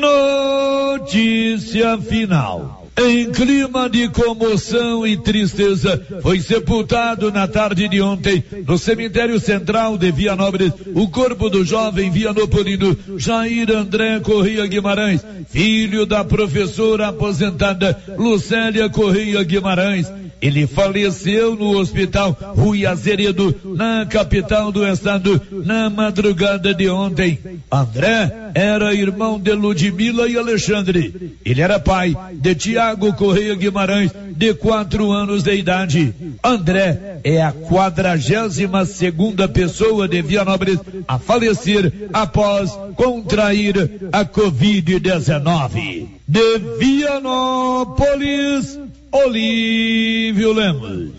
Notícia final. Em clima de comoção e tristeza, foi sepultado na tarde de ontem, no cemitério central de Vianópolis, o corpo do jovem vianopolino Jair André Corrêa Guimarães, filho da professora aposentada Lucélia Corrêa Guimarães, ele faleceu no hospital Rui Azeredo, na capital do estado, na madrugada de ontem. André era irmão de Ludmila e Alexandre. Ele era pai de Tiago Correia Guimarães, de quatro anos de idade. André é a quadragésima segunda pessoa de Vianópolis a falecer após contrair a Covid-19. De Vianópolis, Olívio Lemos.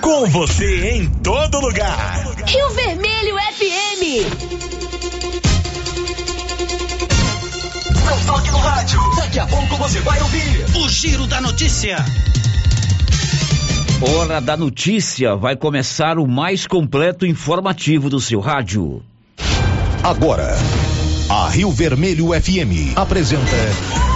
Com você em todo lugar. Rio Vermelho FM. Não toque no rádio. Daqui a pouco você vai ouvir o Giro da Notícia. Hora da notícia vai começar o mais completo informativo do seu rádio. Agora, a Rio Vermelho FM apresenta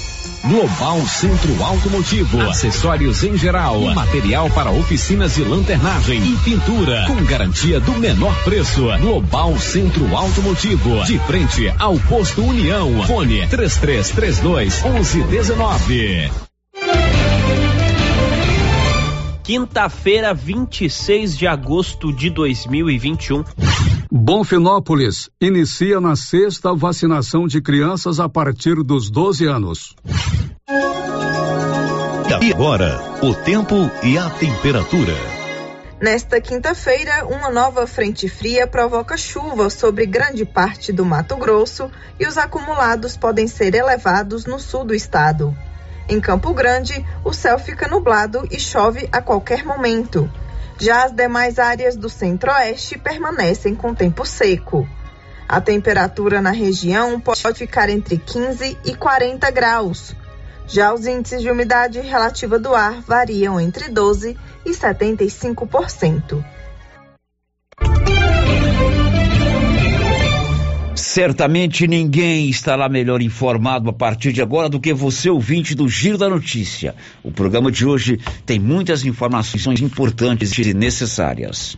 Global Centro Automotivo, acessórios em geral, material para oficinas de lanternagem e pintura, com garantia do menor preço. Global Centro Automotivo, de frente ao posto União. Fone 3332 1119. Quinta-feira, 26 de agosto de 2021. Bonfinópolis inicia na sexta vacinação de crianças a partir dos 12 anos. E agora, o tempo e a temperatura. Nesta quinta-feira, uma nova frente fria provoca chuva sobre grande parte do Mato Grosso e os acumulados podem ser elevados no sul do estado. Em Campo Grande, o céu fica nublado e chove a qualquer momento. Já as demais áreas do centro-oeste permanecem com tempo seco. A temperatura na região pode ficar entre 15 e 40 graus. Já os índices de umidade relativa do ar variam entre 12 e 75%. Certamente ninguém estará melhor informado a partir de agora do que você, ouvinte do Giro da Notícia. O programa de hoje tem muitas informações importantes e necessárias.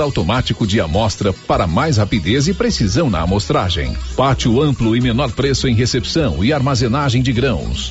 automático de amostra para mais rapidez e precisão na amostragem. Pátio amplo e menor preço em recepção e armazenagem de grãos.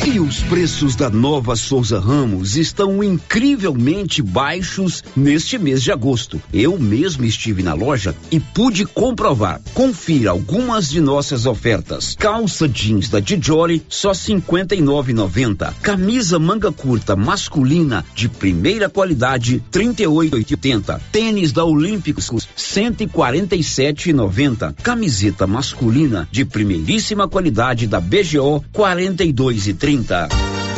E os preços da nova Souza Ramos estão incrivelmente baixos neste mês de agosto. Eu mesmo estive na loja e pude comprovar. Confira algumas de nossas ofertas. Calça jeans da Dijoli só 59,90. Camisa manga curta masculina de primeira qualidade 38,80. Tênis da Olímpicos 147,90. Camiseta masculina de primeiríssima qualidade da BGO 42,30.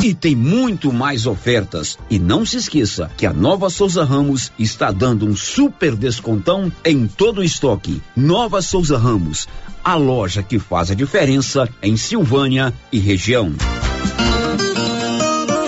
E tem muito mais ofertas. E não se esqueça que a Nova Souza Ramos está dando um super descontão em todo o estoque. Nova Souza Ramos, a loja que faz a diferença em Silvânia e região.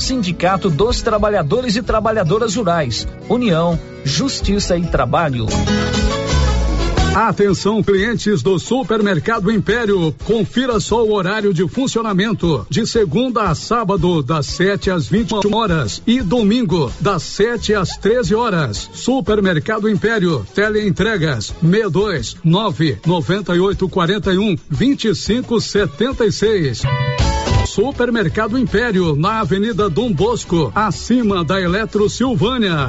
Sindicato dos Trabalhadores e Trabalhadoras Rurais. União, Justiça e Trabalho. Atenção, clientes do Supermercado Império. Confira só o horário de funcionamento. De segunda a sábado, das 7 às 21 horas. E domingo, das 7 às 13 horas. Supermercado Império. Teleentregas 62 9 98 41 25 76. Supermercado Império, na Avenida Dom Bosco, acima da Eletro Silvânia.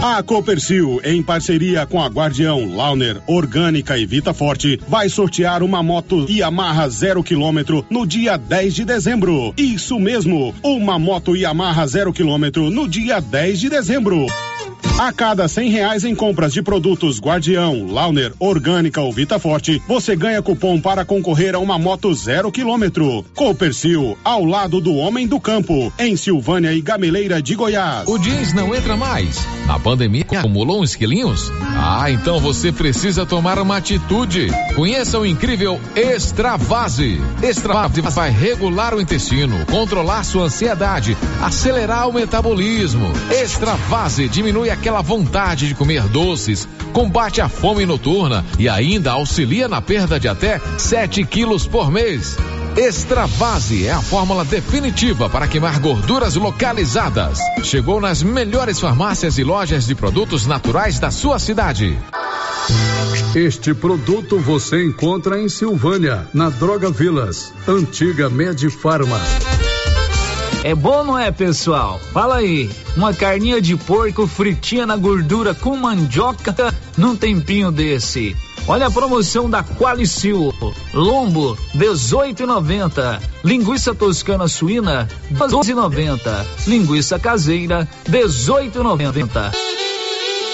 A Copercil, em parceria com a Guardião, Launer, Orgânica e Vita Forte, vai sortear uma moto Yamaha zero quilômetro no dia 10 de dezembro. Isso mesmo, uma moto Yamaha zero quilômetro no dia 10 de dezembro. A cada cem reais em compras de produtos Guardião, Launer, Orgânica ou Vita Forte, você ganha cupom para concorrer a uma moto zero quilômetro. Copercil, ao lado do homem do campo, em Silvânia e Gameleira de Goiás. O jeans não entra mais. Na pandemia, acumulou uns quilinhos? Ah, então você precisa tomar uma atitude. Conheça o incrível Extravase. Extravase vai regular o intestino, controlar sua ansiedade, acelerar o metabolismo. Extravase diminui aquela vontade de comer doces, combate a fome noturna e ainda auxilia na perda de até 7 quilos por mês. Extravase é a fórmula definitiva para queimar gorduras localizadas. Chegou nas melhores farmácias e lojas de produtos naturais da sua cidade. Este produto você encontra em Silvânia, na Droga Vilas, antiga Medifarma. É bom, não é, pessoal? Fala aí. Uma carninha de porco fritinha na gordura com mandioca num tempinho desse. Olha a promoção da Qualicil. Lombo, 18,90. Linguiça toscana suína, 12,90. Linguiça caseira, 18,90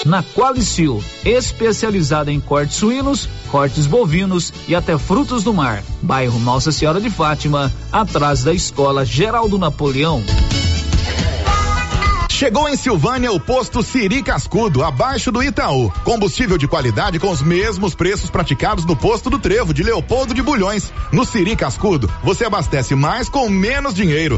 na Qualicil, especializada em cortes suínos, cortes bovinos e até frutos do mar. Bairro Nossa Senhora de Fátima, atrás da Escola Geraldo Napoleão. Chegou em Silvânia o posto Siri Cascudo, abaixo do Itaú. Combustível de qualidade com os mesmos preços praticados no posto do Trevo de Leopoldo de Bulhões. No Siri Cascudo, você abastece mais com menos dinheiro.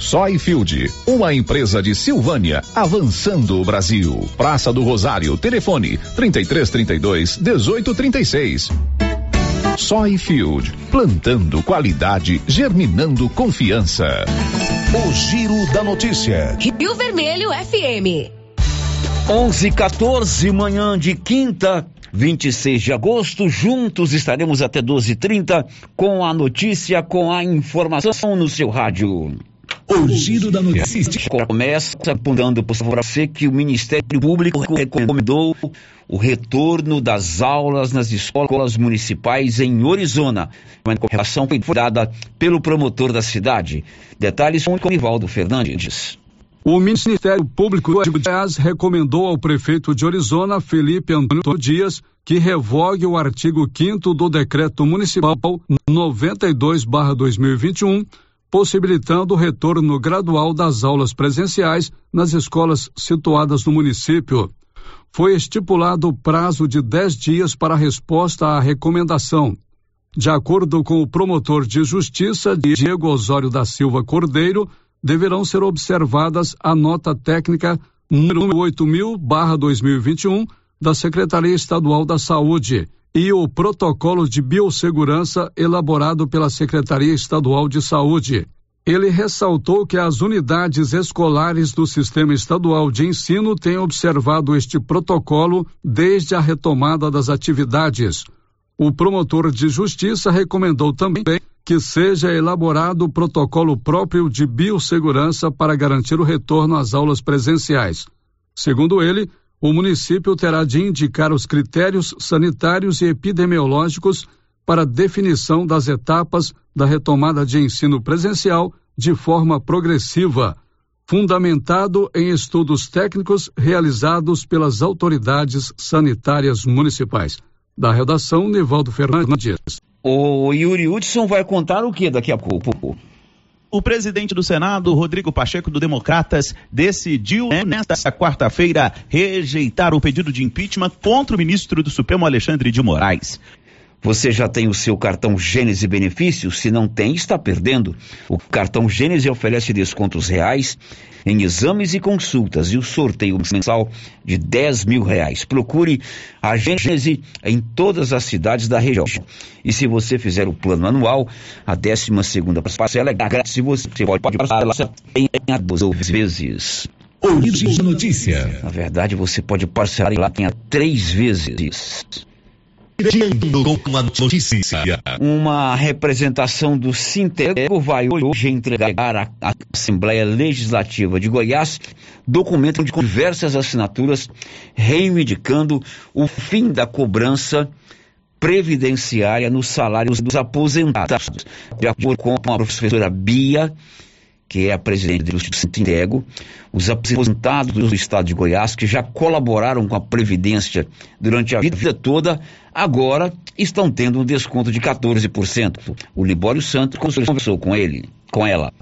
Soyfield, uma empresa de Silvânia, avançando o Brasil. Praça do Rosário, telefone 3332 1836. Soyfield, plantando qualidade, germinando confiança. O Giro da Notícia. Rio Vermelho FM. 11 14 manhã de quinta, 26 de agosto. Juntos estaremos até 12h30 com a notícia, com a informação no seu rádio. O Giro da Notícia. Começa apontando para você que o Ministério Público recomendou o retorno das aulas nas escolas municipais em Orizona. Uma correção foi dada pelo promotor da cidade. Detalhes com o Ivaldo Fernandes. O Ministério Público de Goiás recomendou ao prefeito de Orizona, Felipe Antônio Dias, que revogue o artigo 5 do Decreto Municipal 92-2021, possibilitando o retorno gradual das aulas presenciais nas escolas situadas no município. Foi estipulado o prazo de 10 dias para resposta à recomendação. De acordo com o promotor de justiça, Diego Osório da Silva Cordeiro, deverão ser observadas a nota técnica número 8000/2021 da Secretaria Estadual da Saúde e o protocolo de biossegurança elaborado pela Secretaria Estadual de Saúde. Ele ressaltou que as unidades escolares do Sistema Estadual de Ensino têm observado este protocolo desde a retomada das atividades. O promotor de justiça recomendou também que seja elaborado o protocolo próprio de biossegurança para garantir o retorno às aulas presenciais. Segundo ele, o município terá de indicar os critérios sanitários e epidemiológicos para definição das etapas da retomada de ensino presencial de forma progressiva. fundamentado em estudos técnicos realizados pelas autoridades sanitárias municipais. Da redação, Nivaldo Fernandes. O Yuri Hudson vai contar o que daqui a pouco? O presidente do Senado, Rodrigo Pacheco, do Democratas, decidiu nesta quarta-feira rejeitar o pedido de impeachment contra o ministro do Supremo, Alexandre de Moraes. Você já tem o seu cartão Gênese Benefícios? Se não tem, está perdendo. O cartão Gênese oferece descontos reais em exames e consultas e o sorteio mensal de 10 mil reais. Procure a Gênese em todas as cidades da região. E se você fizer o plano anual, a 12 segunda parcela é grátis e você pode parcelar em duas vezes. Origem Notícia. Na verdade, você pode parcelar lá em três vezes. Com a notícia. Uma representação do Sintego vai hoje entregar à Assembleia Legislativa de Goiás documento de diversas assinaturas reivindicando o fim da cobrança previdenciária nos salários dos aposentados. De acordo com a professora Bia, que é a presidente do Sintego, os aposentados do estado de Goiás, que já colaboraram com a Previdência durante a vida toda, agora estão tendo um desconto de 14%. O Libório Santos conversou com ele, com ela.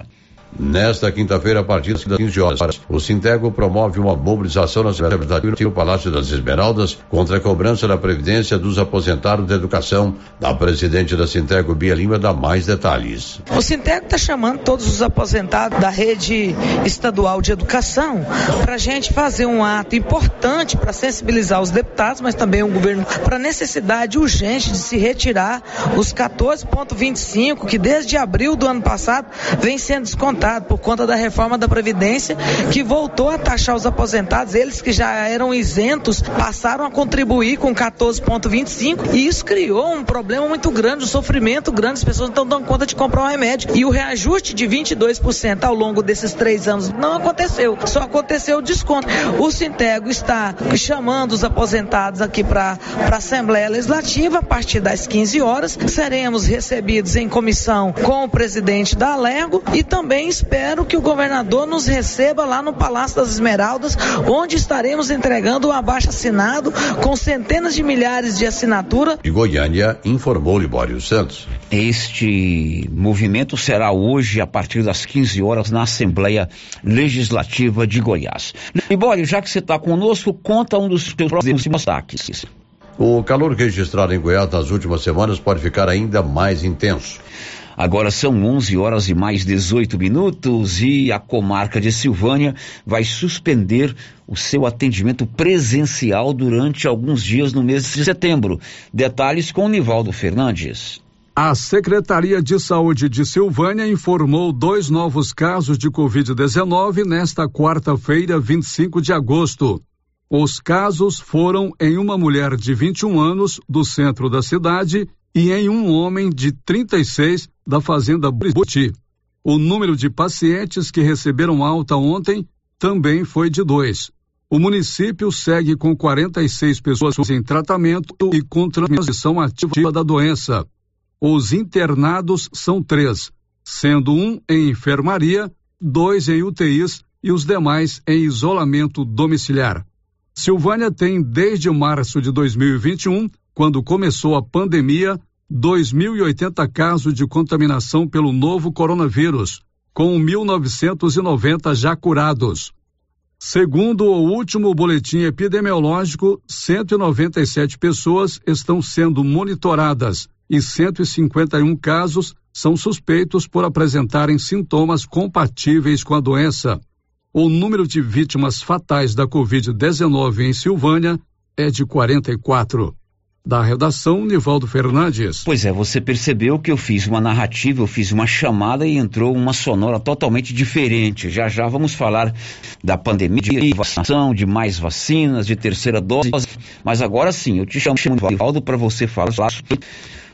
Nesta quinta-feira, a partir das 15 horas, o Sintego promove uma mobilização na Secretaria do Palácio das Esmeraldas contra a cobrança da Previdência dos aposentados da educação. Da presidente da Sintego, Bia Lima, dá mais detalhes. O Sintego está chamando todos os aposentados da rede estadual de educação para a gente fazer um ato importante para sensibilizar os deputados, mas também o governo, para a necessidade urgente de se retirar os 14,25 que desde abril do ano passado vem sendo descontados por conta da reforma da Previdência, que voltou a taxar os aposentados, eles que já eram isentos, passaram a contribuir com 14,25 e isso criou um problema muito grande, um sofrimento grande, as pessoas não estão dando conta de comprar um remédio. E o reajuste de 22% ao longo desses três anos não aconteceu, só aconteceu o desconto. O Sintego está chamando os aposentados aqui para a Assembleia Legislativa a partir das 15 horas. Seremos recebidos em comissão com o presidente da Alergo e também espero que o governador nos receba lá no Palácio das Esmeraldas, onde estaremos entregando o abaixo assinado com centenas de milhares de assinaturas. De Goiânia, informou Libório Santos. Este movimento será hoje, a partir das 15 horas, na Assembleia Legislativa de Goiás. Libório, já que você está conosco, conta um dos seus próximos destaques. O calor registrado em Goiás nas últimas semanas pode ficar ainda mais intenso. Agora são 11 horas e mais 18 minutos e a comarca de Silvânia vai suspender o seu atendimento presencial durante alguns dias no mês de setembro. Detalhes com Nivaldo Fernandes. A Secretaria de Saúde de Silvânia informou dois novos casos de Covid-19 nesta quarta-feira, 25 de agosto. Os casos foram em uma mulher de 21 anos do centro da cidade e em um homem de 36 da Fazenda Buriti. O número de pacientes que receberam alta ontem também foi de dois. O município segue com 46 pessoas em tratamento e com transmissão ativa da doença. Os internados são três, sendo um em enfermaria, dois em UTIs e os demais em isolamento domiciliar. Silvânia tem desde março de 2021, quando começou a pandemia, 2.080 casos de contaminação pelo novo coronavírus, com 1.990 já curados. Segundo o último boletim epidemiológico, 197 pessoas estão sendo monitoradas e 151 casos são suspeitos por apresentarem sintomas compatíveis com a doença. O número de vítimas fatais da Covid-19 em Silvânia é de 44. Da redação, Nivaldo Fernandes. Pois é, você percebeu que eu fiz uma narrativa, eu fiz uma chamada e entrou uma sonora totalmente diferente. Já já vamos falar da pandemia, de vacinação, de mais vacinas, de terceira dose. Mas agora sim, eu te chamo, Nivaldo, para você falar sobre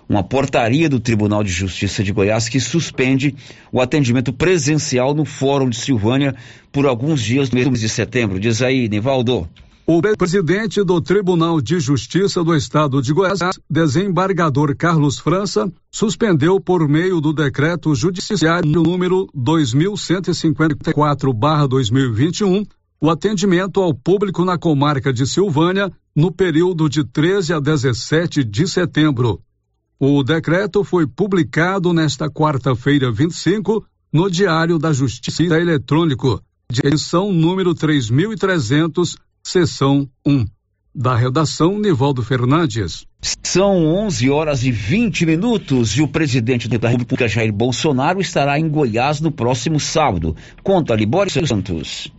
uma portaria do Tribunal de Justiça de Goiás que suspende o atendimento presencial no Fórum de Silvânia por alguns dias no mês de setembro. Diz aí, Nivaldo. O presidente do Tribunal de Justiça do Estado de Goiás, desembargador Carlos França, suspendeu por meio do decreto judiciário número 2154/2021 o atendimento ao público na comarca de Silvânia no período de 13 a 17 de setembro. O decreto foi publicado nesta quarta-feira 25 no Diário da Justiça Eletrônico, de edição número 3300 Seção 1. Da redação, Nivaldo Fernandes. São 11 horas e 20 minutos e o presidente da República, Jair Bolsonaro, estará em Goiás no próximo sábado. Conta, Libório Santos.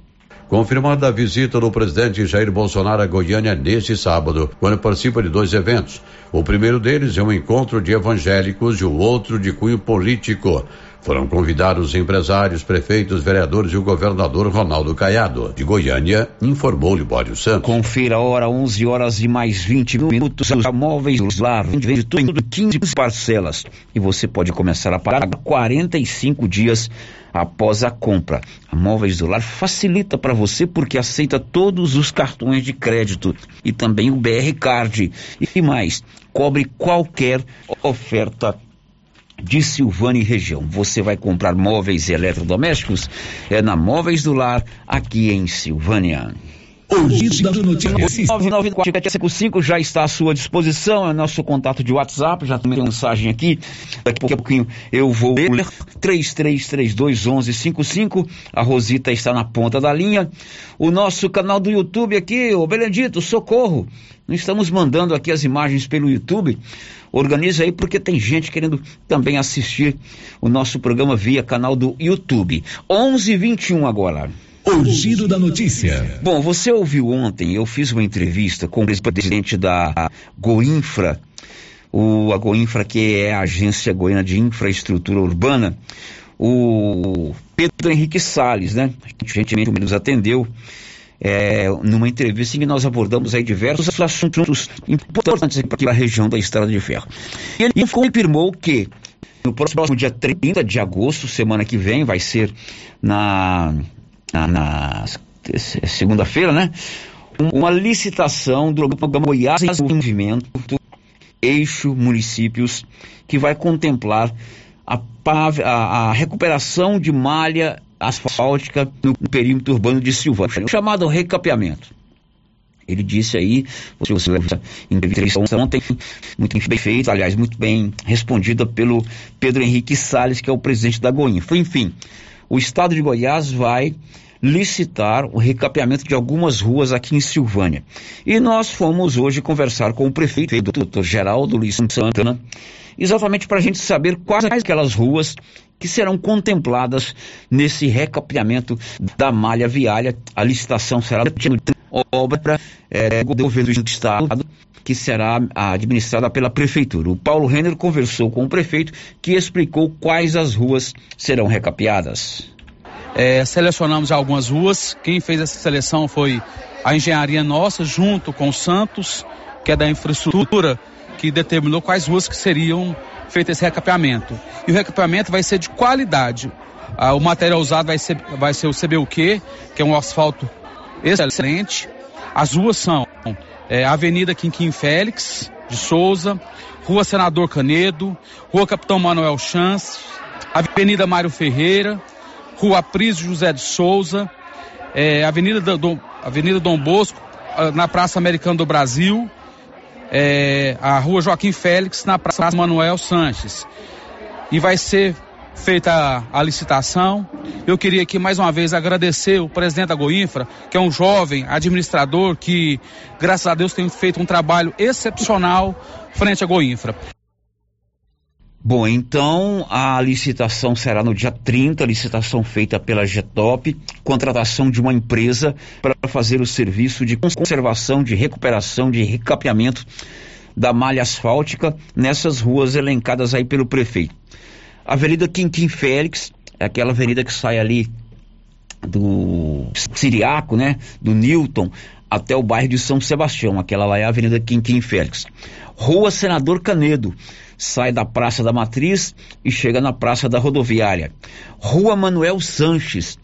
Confirmada a visita do presidente Jair Bolsonaro a Goiânia neste sábado, quando participa de dois eventos. O primeiro deles é um encontro de evangélicos e o outro de cunho político. Foram convidados empresários, prefeitos, vereadores e o governador Ronaldo Caiado. De Goiânia, informou Libório Santos. Confira a hora, 11 horas e mais 20 minutos. Os móveis Lar vende tudo em 15 parcelas. E você pode começar a pagar 45 dias após a compra. A Móveis do Lar facilita para você porque aceita todos os cartões de crédito e também o BR Card. E mais, cobre qualquer oferta de Silvânia e região. Você vai comprar móveis e eletrodomésticos? É na Móveis do Lar, aqui em Silvânia. O Giro da Notícia. 994 já está à sua disposição, é nosso contato de WhatsApp, já tem mensagem aqui. Daqui a pouquinho eu vou ler 33321155. A Rosita está na ponta da linha. O nosso canal do YouTube aqui, o Belendito, socorro. Não estamos mandando aqui as imagens pelo YouTube. Organiza aí porque tem gente querendo também assistir o nosso programa via canal do YouTube. 11:21 agora. O giro da notícia. Bom, você ouviu ontem, eu fiz uma entrevista com o presidente da Goinfra, o, a Goinfra que é a Agência Goiana de Infraestrutura Urbana, o Pedro Henrique Salles, né? Gentilmente nos atendeu é, numa entrevista em que nós abordamos aí diversos assuntos importantes para a região da Estrada de Ferro. E ele confirmou que no próximo dia 30 de agosto, semana que vem, vai ser na na, na segunda-feira, né? Uma licitação do programa Goiás em Movimento, eixo municípios, que vai contemplar a, a, a recuperação de malha asfáltica no perímetro urbano de Silvânia, chamado recapeamento. Ele disse aí, você entrevista ontem, muito bem feita, aliás, muito bem respondida pelo Pedro Henrique Salles, que é o presidente da Goinfra. Enfim, o estado de Goiás vai licitar o recapeamento de algumas ruas aqui em Silvânia. E nós fomos hoje conversar com o prefeito, o doutor Geraldo Luiz Santana, exatamente para a gente saber quais aquelas ruas que serão contempladas nesse recapeamento da malha viária. A licitação será obra é, do governo do estado que será administrada pela prefeitura. O Paulo Renner conversou com o prefeito que explicou quais as ruas serão recapeadas. É, selecionamos algumas ruas. Quem fez essa seleção foi a engenharia nossa, junto com o Santos, que é da infraestrutura, que determinou quais ruas que seriam feito esse recapeamento. E o recapeamento vai ser de qualidade. Ah, o material usado vai ser, vai ser o CBUQ, que é um asfalto excelente. As ruas são é, Avenida Quinquim Félix de Souza, Rua Senador Canedo, Rua Capitão Manuel Chance, Avenida Mário Ferreira, Rua Prísio José de Souza, é, Avenida, do, Avenida Dom Bosco, ah, na Praça Americana do Brasil, é, a Rua Joaquim Félix, na Praça Manuel Sanches. E vai ser feita a, a, licitação. Eu queria aqui mais uma vez agradecer o presidente da Goinfra, que é um jovem administrador que, graças a Deus, tem feito um trabalho excepcional frente à Goinfra. Bom, então a licitação será no dia 30, licitação feita pela Getop, contratação de uma empresa para fazer o serviço de conservação, de recuperação, de recapeamento da malha asfáltica nessas ruas elencadas aí pelo prefeito. Avenida Quinquim Félix, é aquela avenida que sai ali do Siriaco, né, do Newton, até o bairro de São Sebastião, aquela lá é a Avenida Quinquim Félix. Rua Senador Canedo, sai da Praça da Matriz e chega na Praça da Rodoviária. Rua Manuel Sanches,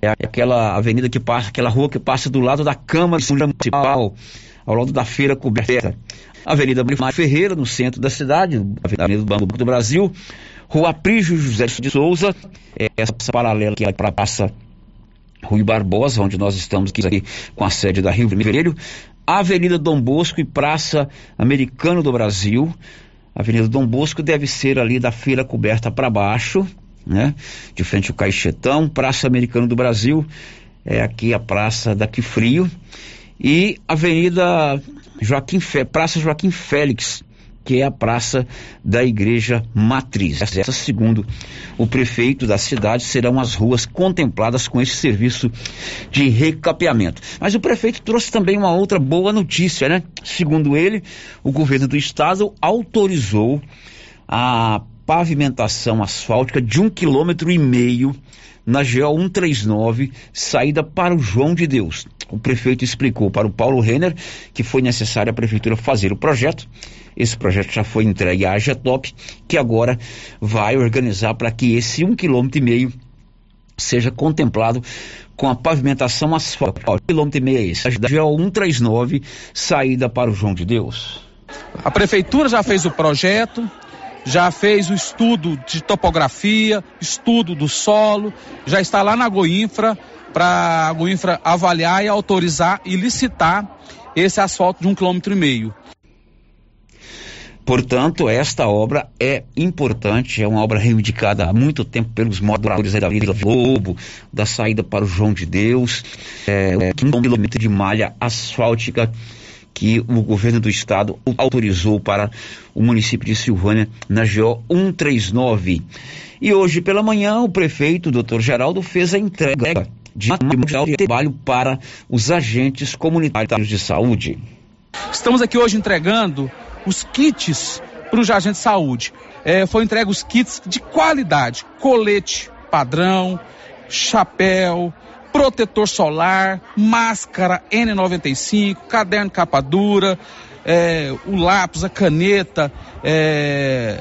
É aquela avenida que passa, aquela rua que passa do lado da Câmara Municipal, ao lado da feira coberta. Avenida Mário Ferreira, no centro da cidade, Avenida do Banco do Brasil, Rua Prígio José de Souza, é essa paralela que é para a Praça Rui Barbosa, onde nós estamos aqui com a sede da Rio Vermelho, Avenida Dom Bosco e Praça Americano do Brasil. Avenida Dom Bosco deve ser ali da feira coberta para baixo, né? De frente ao Caixetão, Praça Americano do Brasil, é aqui a Praça daqui Frio. E Avenida Joaquim Fé, Praça Joaquim Félix, que é a praça da Igreja Matriz. Essa, segundo o prefeito da cidade, serão as ruas contempladas com esse serviço de recapeamento. Mas o prefeito trouxe também uma outra boa notícia, né? Segundo ele, o governo do estado autorizou a pavimentação asfáltica de um quilômetro e meio na GO 139, saída para o João de Deus. O prefeito explicou para o Paulo Renner que foi necessário a prefeitura fazer o projeto. Esse projeto já foi entregue à AGETOP, que agora vai organizar para que esse um quilômetro e meio seja contemplado com a pavimentação asfáltica. Quilômetro e meio é esse. GO 139, saída para o João de Deus. A prefeitura já fez o projeto, já fez o estudo de topografia, estudo do solo, já está lá na Goinfra para a Goinfra avaliar e autorizar e licitar esse asfalto de um quilômetro e meio. Portanto, esta obra é importante, é uma obra reivindicada há muito tempo pelos moradores da Vila Lobo, da saída para o João de Deus, é, um quilômetro de malha asfáltica que o governo do estado autorizou para o município de Silvânia na GO 139. E hoje pela manhã o prefeito, doutor Geraldo, fez a entrega de material de trabalho para os agentes comunitários de saúde. Estamos aqui hoje entregando os kits para os agentes de saúde. É, foi entregue os kits de qualidade, colete padrão, chapéu, protetor solar, máscara N95, caderno capa dura, é, o lápis, a caneta, é,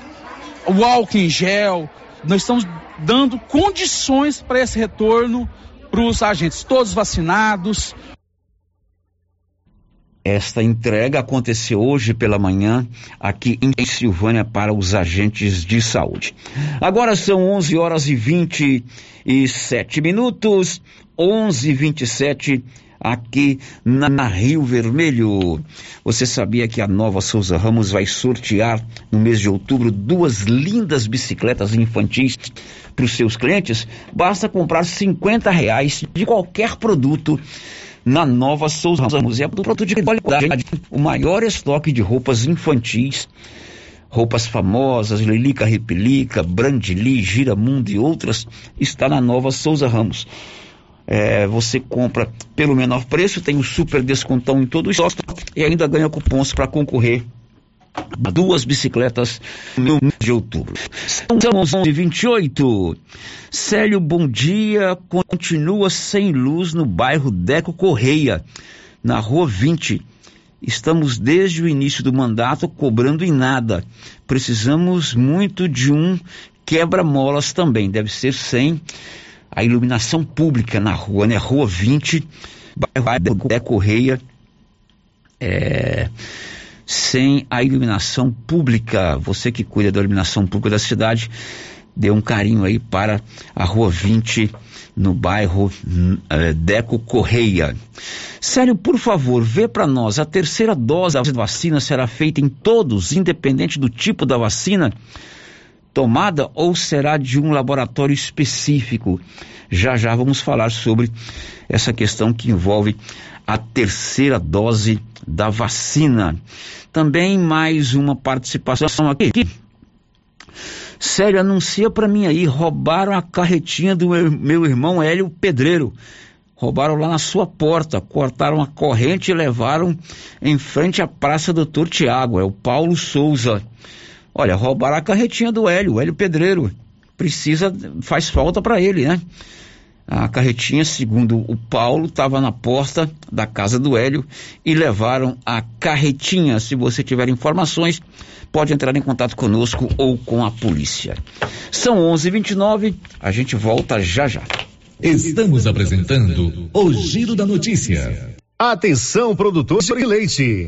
o álcool em gel. Nós estamos dando condições para esse retorno para os agentes, todos vacinados. Esta entrega aconteceu hoje pela manhã aqui em Silvânia para os agentes de saúde. Agora são 11 horas e 27 minutos. 11:27 aqui na, na, Rio Vermelho. Você sabia que a Nova Souza Ramos vai sortear no mês de outubro duas lindas bicicletas infantis para os seus clientes? Basta comprar 50 reais de qualquer produto na Nova Souza Ramos. É um produto de qualidade, o maior estoque de roupas infantis roupas famosas, Lilica Repelica, Brandili, Giramundo e outras, está na Nova Souza Ramos é, você compra pelo menor preço, tem um super descontão em todo o estoque e ainda ganha cupons para concorrer duas bicicletas no mês de outubro. São 11h28. Célio, bom dia. Continua sem luz no bairro Deco Correia, na rua 20. Estamos desde o início do mandato cobrando em nada. Precisamos muito de um quebra-molas também. Deve ser 100 a iluminação pública na rua, né? Rua 20, bairro Dé Correia, é, sem a iluminação pública. Você que cuida da iluminação pública da cidade, dê um carinho aí para a Rua 20, no bairro é, Deco Correia. Sério, por favor, vê para nós, a terceira dose da vacina será feita em todos, independente do tipo da vacina? tomada ou será de um laboratório específico? Já já vamos falar sobre essa questão que envolve a terceira dose da vacina. Também mais uma participação aqui. Sério, anuncia para mim aí, roubaram a carretinha do meu, irmão Hélio Pedreiro. Roubaram lá na sua porta, cortaram a corrente e levaram em frente à Praça Doutor Tiago. É o Paulo Souza. Olha, roubaram a carretinha do Hélio, Hélio Pedreiro. Precisa, faz falta para ele, né? A carretinha, segundo o Paulo, estava na porta da casa do Hélio e levaram a carretinha. Se você tiver informações, pode entrar em contato conosco ou com a polícia. São 11:29. A gente volta já já. Estamos apresentando o Giro da Notícia. Atenção, produtor de leite.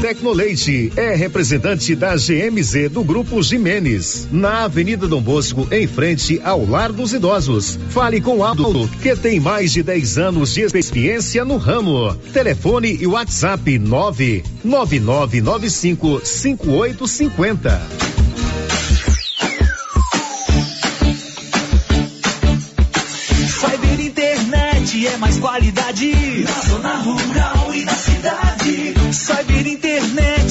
Tecnoleite é representante da GMZ do Grupo Jimenez, na Avenida Dom Bosco, em frente ao Lar dos Idosos. Fale com Aldo, que tem mais de 10 anos de experiência no ramo. Telefone e WhatsApp 99995 5850. Cyber internet é mais qualidade na zona rural e na cidade. Cyber internet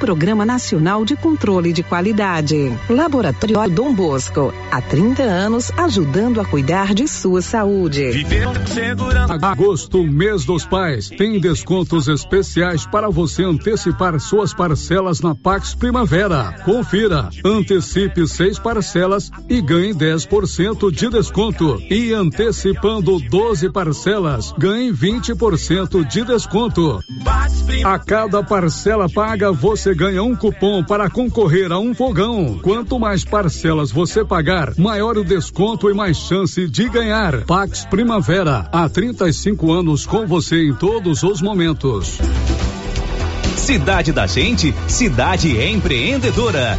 Programa Nacional de Controle de Qualidade. Laboratório Dom Bosco, há 30 anos ajudando a cuidar de sua saúde. Agosto, mês dos pais, tem descontos especiais para você antecipar suas parcelas na Pax Primavera. Confira, antecipe seis parcelas e ganhe 10% de desconto. E antecipando 12 parcelas, ganhe 20% de desconto. A cada parcela paga, você ganha um cupom para concorrer a um fogão. Quanto mais parcelas você pagar, maior o desconto e mais chance de ganhar. Pax Primavera, há 35 anos com você em todos os momentos. Cidade da Gente, cidade empreendedora.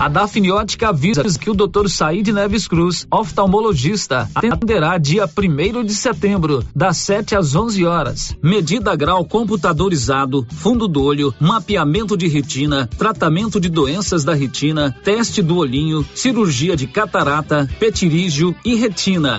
A Dafniótica avisa que o Dr. Said Neves Cruz, oftalmologista, atenderá dia 1 de setembro, das 7 às 11 horas. Medida grau computadorizado, fundo do olho, mapeamento de retina, tratamento de doenças da retina, teste do olhinho, cirurgia de catarata, petirígio e retina.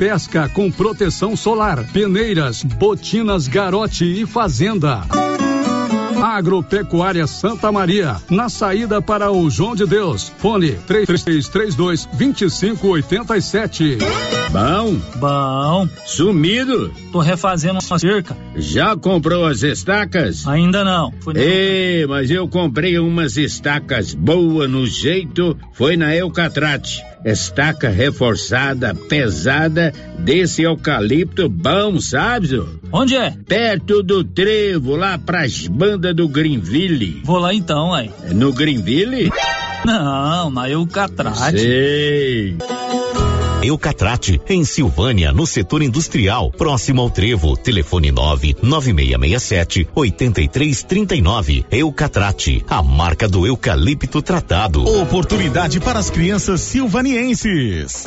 pesca com proteção solar, peneiras, botinas Garote e Fazenda. Agropecuária Santa Maria, na saída para o João de Deus. Fone 3332 2587. Bom? Bom. Sumido? Tô refazendo uma cerca. Já comprou as estacas? Ainda não. Ei, mas eu comprei umas estacas boas no jeito, foi na Eucatrate. Estaca reforçada, pesada, desse eucalipto bom, sabe? Onde é? Perto do trevo, lá pras bandas do Greenville. Vou lá então, aí. No Greenville? Não, na Eucatrate. Sei. Eucatrate, em Silvânia, no setor industrial, próximo ao Trevo. Telefone 9 9667 8339. Eucatrate, a marca do eucalipto tratado. Oportunidade para as crianças silvanienses.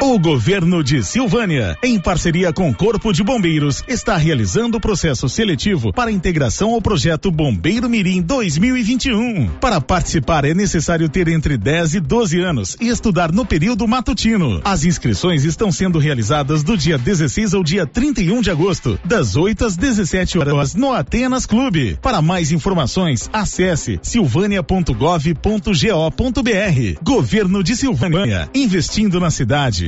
O governo de Silvânia, em parceria com o Corpo de Bombeiros, está realizando o processo seletivo para integração ao projeto Bombeiro Mirim 2021. Para participar é necessário ter entre 10 e 12 anos e estudar no período matutino. As inscrições estão sendo realizadas do dia 16 ao dia 31 de agosto, das 8 às 17 horas no Atenas Clube. Para mais informações, acesse silvânia.gov.go.br. Governo de Silvânia, investindo na cidade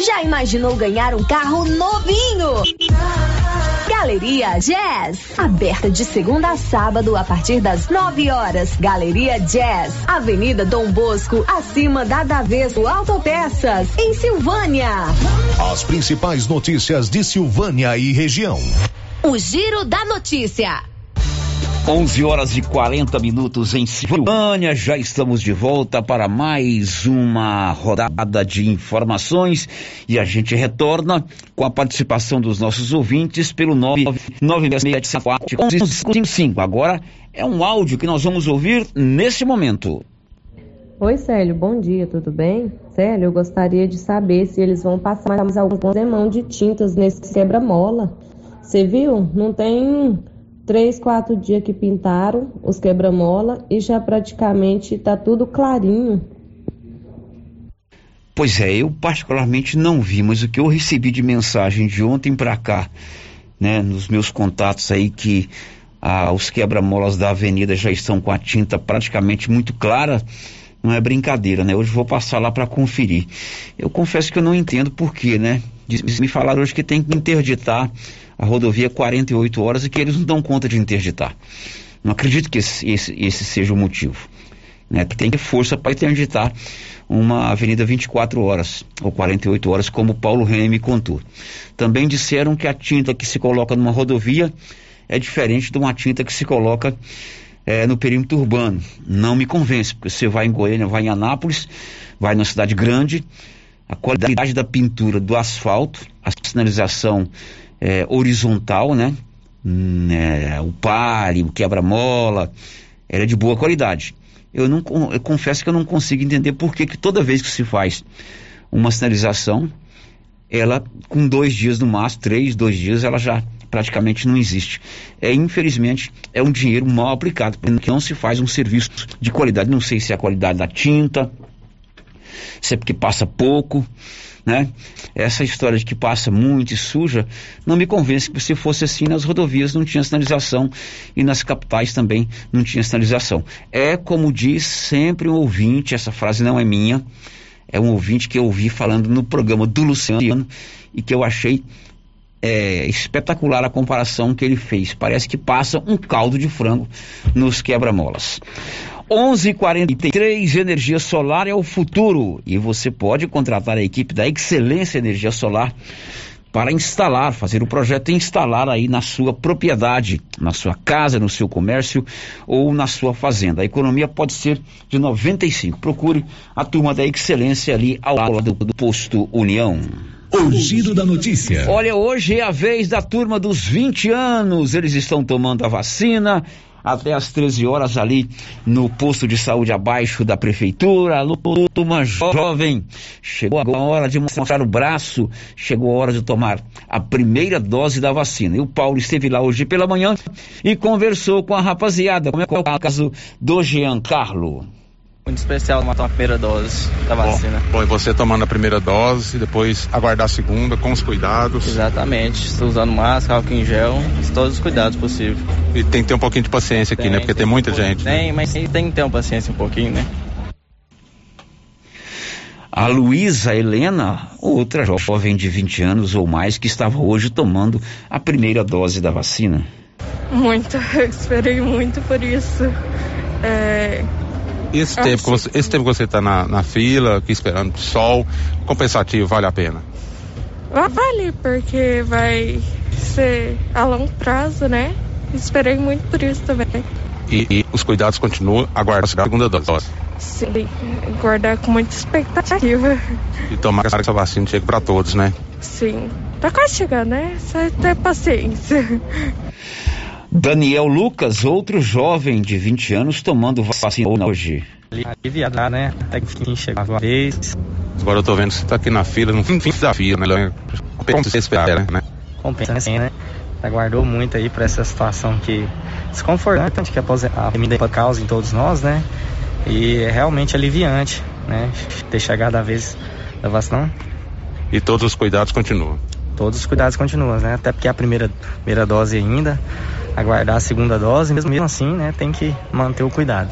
Já imaginou ganhar um carro novinho? Galeria Jazz, aberta de segunda a sábado a partir das 9 horas. Galeria Jazz, Avenida Dom Bosco, acima da Daveso Autopeças, em Silvânia. As principais notícias de Silvânia e região. O Giro da Notícia. 11 horas e 40 minutos em Silvânia, já estamos de volta para mais uma rodada de informações e a gente retorna com a participação dos nossos ouvintes pelo 99674 Agora é um áudio que nós vamos ouvir nesse momento. Oi, Célio, bom dia, tudo bem? Célio, eu gostaria de saber se eles vão passar mais algum demão de tintas nesse quebra-mola. Você viu? Não tem três, quatro dias que pintaram os quebra-mola e já praticamente está tudo clarinho. Pois é, eu particularmente não vi, mas o que eu recebi de mensagem de ontem para cá, né, nos meus contatos aí que ah, os quebra-molas da avenida já estão com a tinta praticamente muito clara, não é brincadeira, né? Hoje vou passar lá para conferir. Eu confesso que eu não entendo por quê, né? Me falaram hoje que tem que interditar a rodovia 48 horas e que eles não dão conta de interditar. Não acredito que esse, esse, esse seja o motivo. Né? Que tem força para interditar uma avenida 24 horas ou 48 horas, como Paulo René me contou. Também disseram que a tinta que se coloca numa rodovia é diferente de uma tinta que se coloca é, no perímetro urbano. Não me convence, porque você vai em Goiânia, vai em Anápolis, vai na cidade grande, a qualidade da pintura do asfalto, a sinalização é, horizontal, né? Hum, é, o pare, o quebra-mola, era de boa qualidade. Eu, não, eu confesso que eu não consigo entender por que, que toda vez que se faz uma sinalização, ela com dois dias no máximo, três, dois dias, ela já praticamente não existe. É, infelizmente, é um dinheiro mal aplicado, porque não se faz um serviço de qualidade. Não sei se é a qualidade da tinta, se é porque passa pouco, né? Essa história de que passa muito e suja não me convence que se fosse assim nas rodovias não tinha sinalização e nas capitais também não tinha sinalização. É como diz sempre um ouvinte, essa frase não é minha, é um ouvinte que eu ouvi falando no programa do Luciano e que eu achei é, espetacular a comparação que ele fez. Parece que passa um caldo de frango nos quebra-molas. 11:43 energia solar é o futuro e você pode contratar a equipe da Excelência Energia Solar para instalar, fazer o projeto e instalar aí na sua propriedade, na sua casa, no seu comércio ou na sua fazenda. A economia pode ser de 95. Procure a turma da Excelência ali ao lado do, do posto União. O giro da notícia. Olha, hoje é a vez da turma dos 20 anos. Eles estão tomando a vacina até às 13 horas ali no posto de saúde abaixo da prefeitura. Turma jovem, chegou a hora de mostrar o braço, chegou a hora de tomar a primeira dose da vacina. E o Paulo esteve lá hoje pela manhã e conversou com a rapaziada, como é, é o caso do Giancarlo muito especial tomar a primeira dose da vacina. Bom, e você tomando a primeira dose, depois aguardar a segunda com os cuidados. Exatamente, estou usando máscara, álcool em gel, todos os cuidados possíveis. E tem que ter um pouquinho de paciência aqui, tem, né? Porque tem, tem muita gente. Né? Tem, né? mas tem que ter uma paciência um pouquinho, né? A Luísa Helena, outra jovem de 20 anos ou mais, que estava hoje tomando a primeira dose da vacina. Muito, eu esperei muito por isso. É, esse tempo, que você, esse tempo que você está na, na fila, aqui esperando o sol, compensativo, vale a pena? Vale, porque vai ser a longo prazo, né? Esperei muito por isso também. E, e os cuidados continuam, aguardar a segunda dose. Sim, guardar com muita expectativa. E tomar que essa vacina chegue para todos, né? Sim, tá quase chegando, né? Só ter paciência. Daniel Lucas, outro jovem de 20 anos, tomando vacina hoje. aliviado, né? Até que fim chegou a vez. Agora eu tô vendo que você tá aqui na fila, no fim, da fila, né? Como você espera, né? Compensa assim, né? Aguardou muito aí para essa situação que desconfortante que a pandemia causa em todos nós, né? E é realmente aliviante, né? Ter chegado a vez da vacina. E todos os cuidados continuam? Todos os cuidados continuam, né? Até porque a primeira, primeira dose ainda, aguardar a segunda dose, mesmo, assim, né? Tem que manter o cuidado.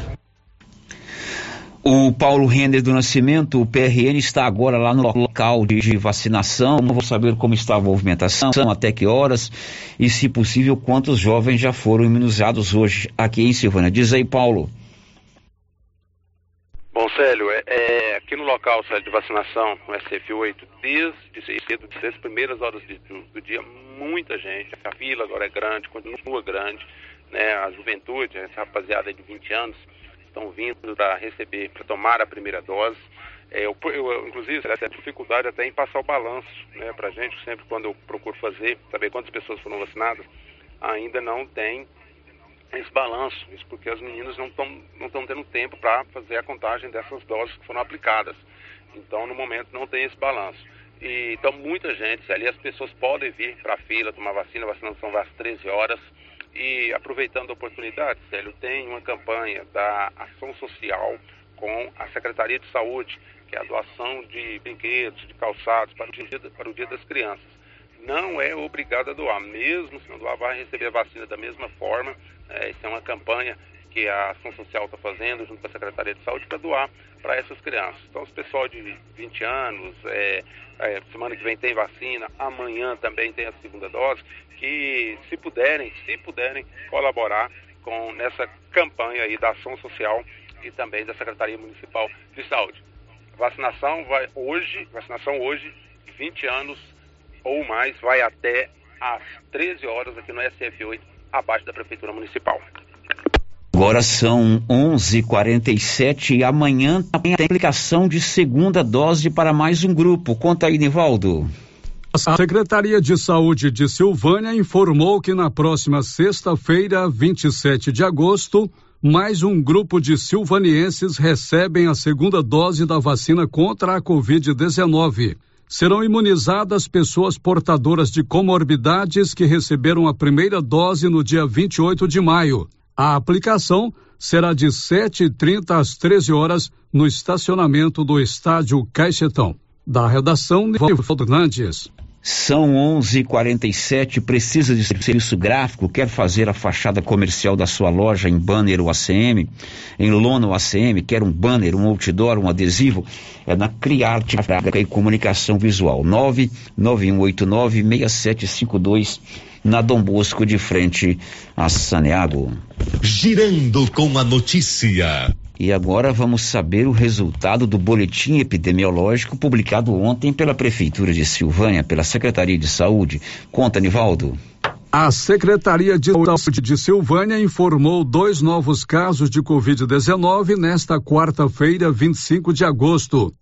O Paulo Render do Nascimento, o PRN, está agora lá no local de, vacinação. Vou saber como está a movimentação, até que horas e, se possível, quantos jovens já foram imunizados hoje aqui em Silvânia. Diz aí, Paulo. Célio, é, é, aqui no local Célio, de vacinação, no SF8, desde cedo, desde as primeiras horas do, do, dia, muita gente. A fila agora é grande, continua grande. Né? A juventude, essa rapaziada de 20 anos, estão vindo para receber, para tomar a primeira dose. É, eu, eu, inclusive, essa dificuldade até em passar o balanço né, para a gente, sempre quando eu procuro fazer, saber quantas pessoas foram vacinadas, ainda não tem esse balanço, isso porque as meninas não estão não tendo tempo para fazer a contagem dessas doses que foram aplicadas. Então, no momento, não tem esse balanço. E, então, muita gente, ali as pessoas podem vir para a fila tomar vacina, a vacinação vai às 13 horas. E, aproveitando a oportunidade, Célio, tem uma campanha da Ação Social com a Secretaria de Saúde, que é a doação de brinquedos, de calçados para o dia, para o dia das crianças não é obrigado a doar. Mesmo se não doar, vai receber a vacina da mesma forma. É, isso é uma campanha que a Ação Social está fazendo junto com a Secretaria de Saúde para doar para essas crianças. Então, os pessoal de 20 anos, é, é, semana que vem tem vacina, amanhã também tem a segunda dose, que se puderem, se puderem colaborar com nessa campanha aí da Ação Social e também da Secretaria Municipal de Saúde. Vacinação vai hoje, vacinação hoje, 20 anos ou mais, vai até às 13 horas aqui no SF8, abaixo da Prefeitura Municipal. Agora são 11:47 e amanhã tem a aplicação de segunda dose para mais um grupo. Conta aí, Nivaldo. A Secretaria de Saúde de Silvânia informou que na próxima sexta-feira, 27 de agosto, mais um grupo de silvanienses recebem a segunda dose da vacina contra a Covid-19 serão imunizadas pessoas portadoras de comorbidades que receberam a primeira dose no dia 28 de maio. A aplicação será de 7h30 às 13 horas no estacionamento do estádio Caixetão. Da redação, Nivaldo Fernandes. São 11:47. Precisa de serviço gráfico? Quer fazer a fachada comercial da sua loja em banner ou ACM, em lona ou ACM? Quer um banner, um outdoor, um adesivo? É na Criarte Gráfica e Comunicação Visual. 991896752 na Dom Bosco de frente a Saneago. Girando com a notícia. E agora vamos saber o resultado do boletim epidemiológico publicado ontem pela Prefeitura de Silvânia, pela Secretaria de Saúde. Conta, Nivaldo. A Secretaria de Saúde de Silvânia informou dois novos casos de Covid-19 nesta quarta-feira, 25 de agosto.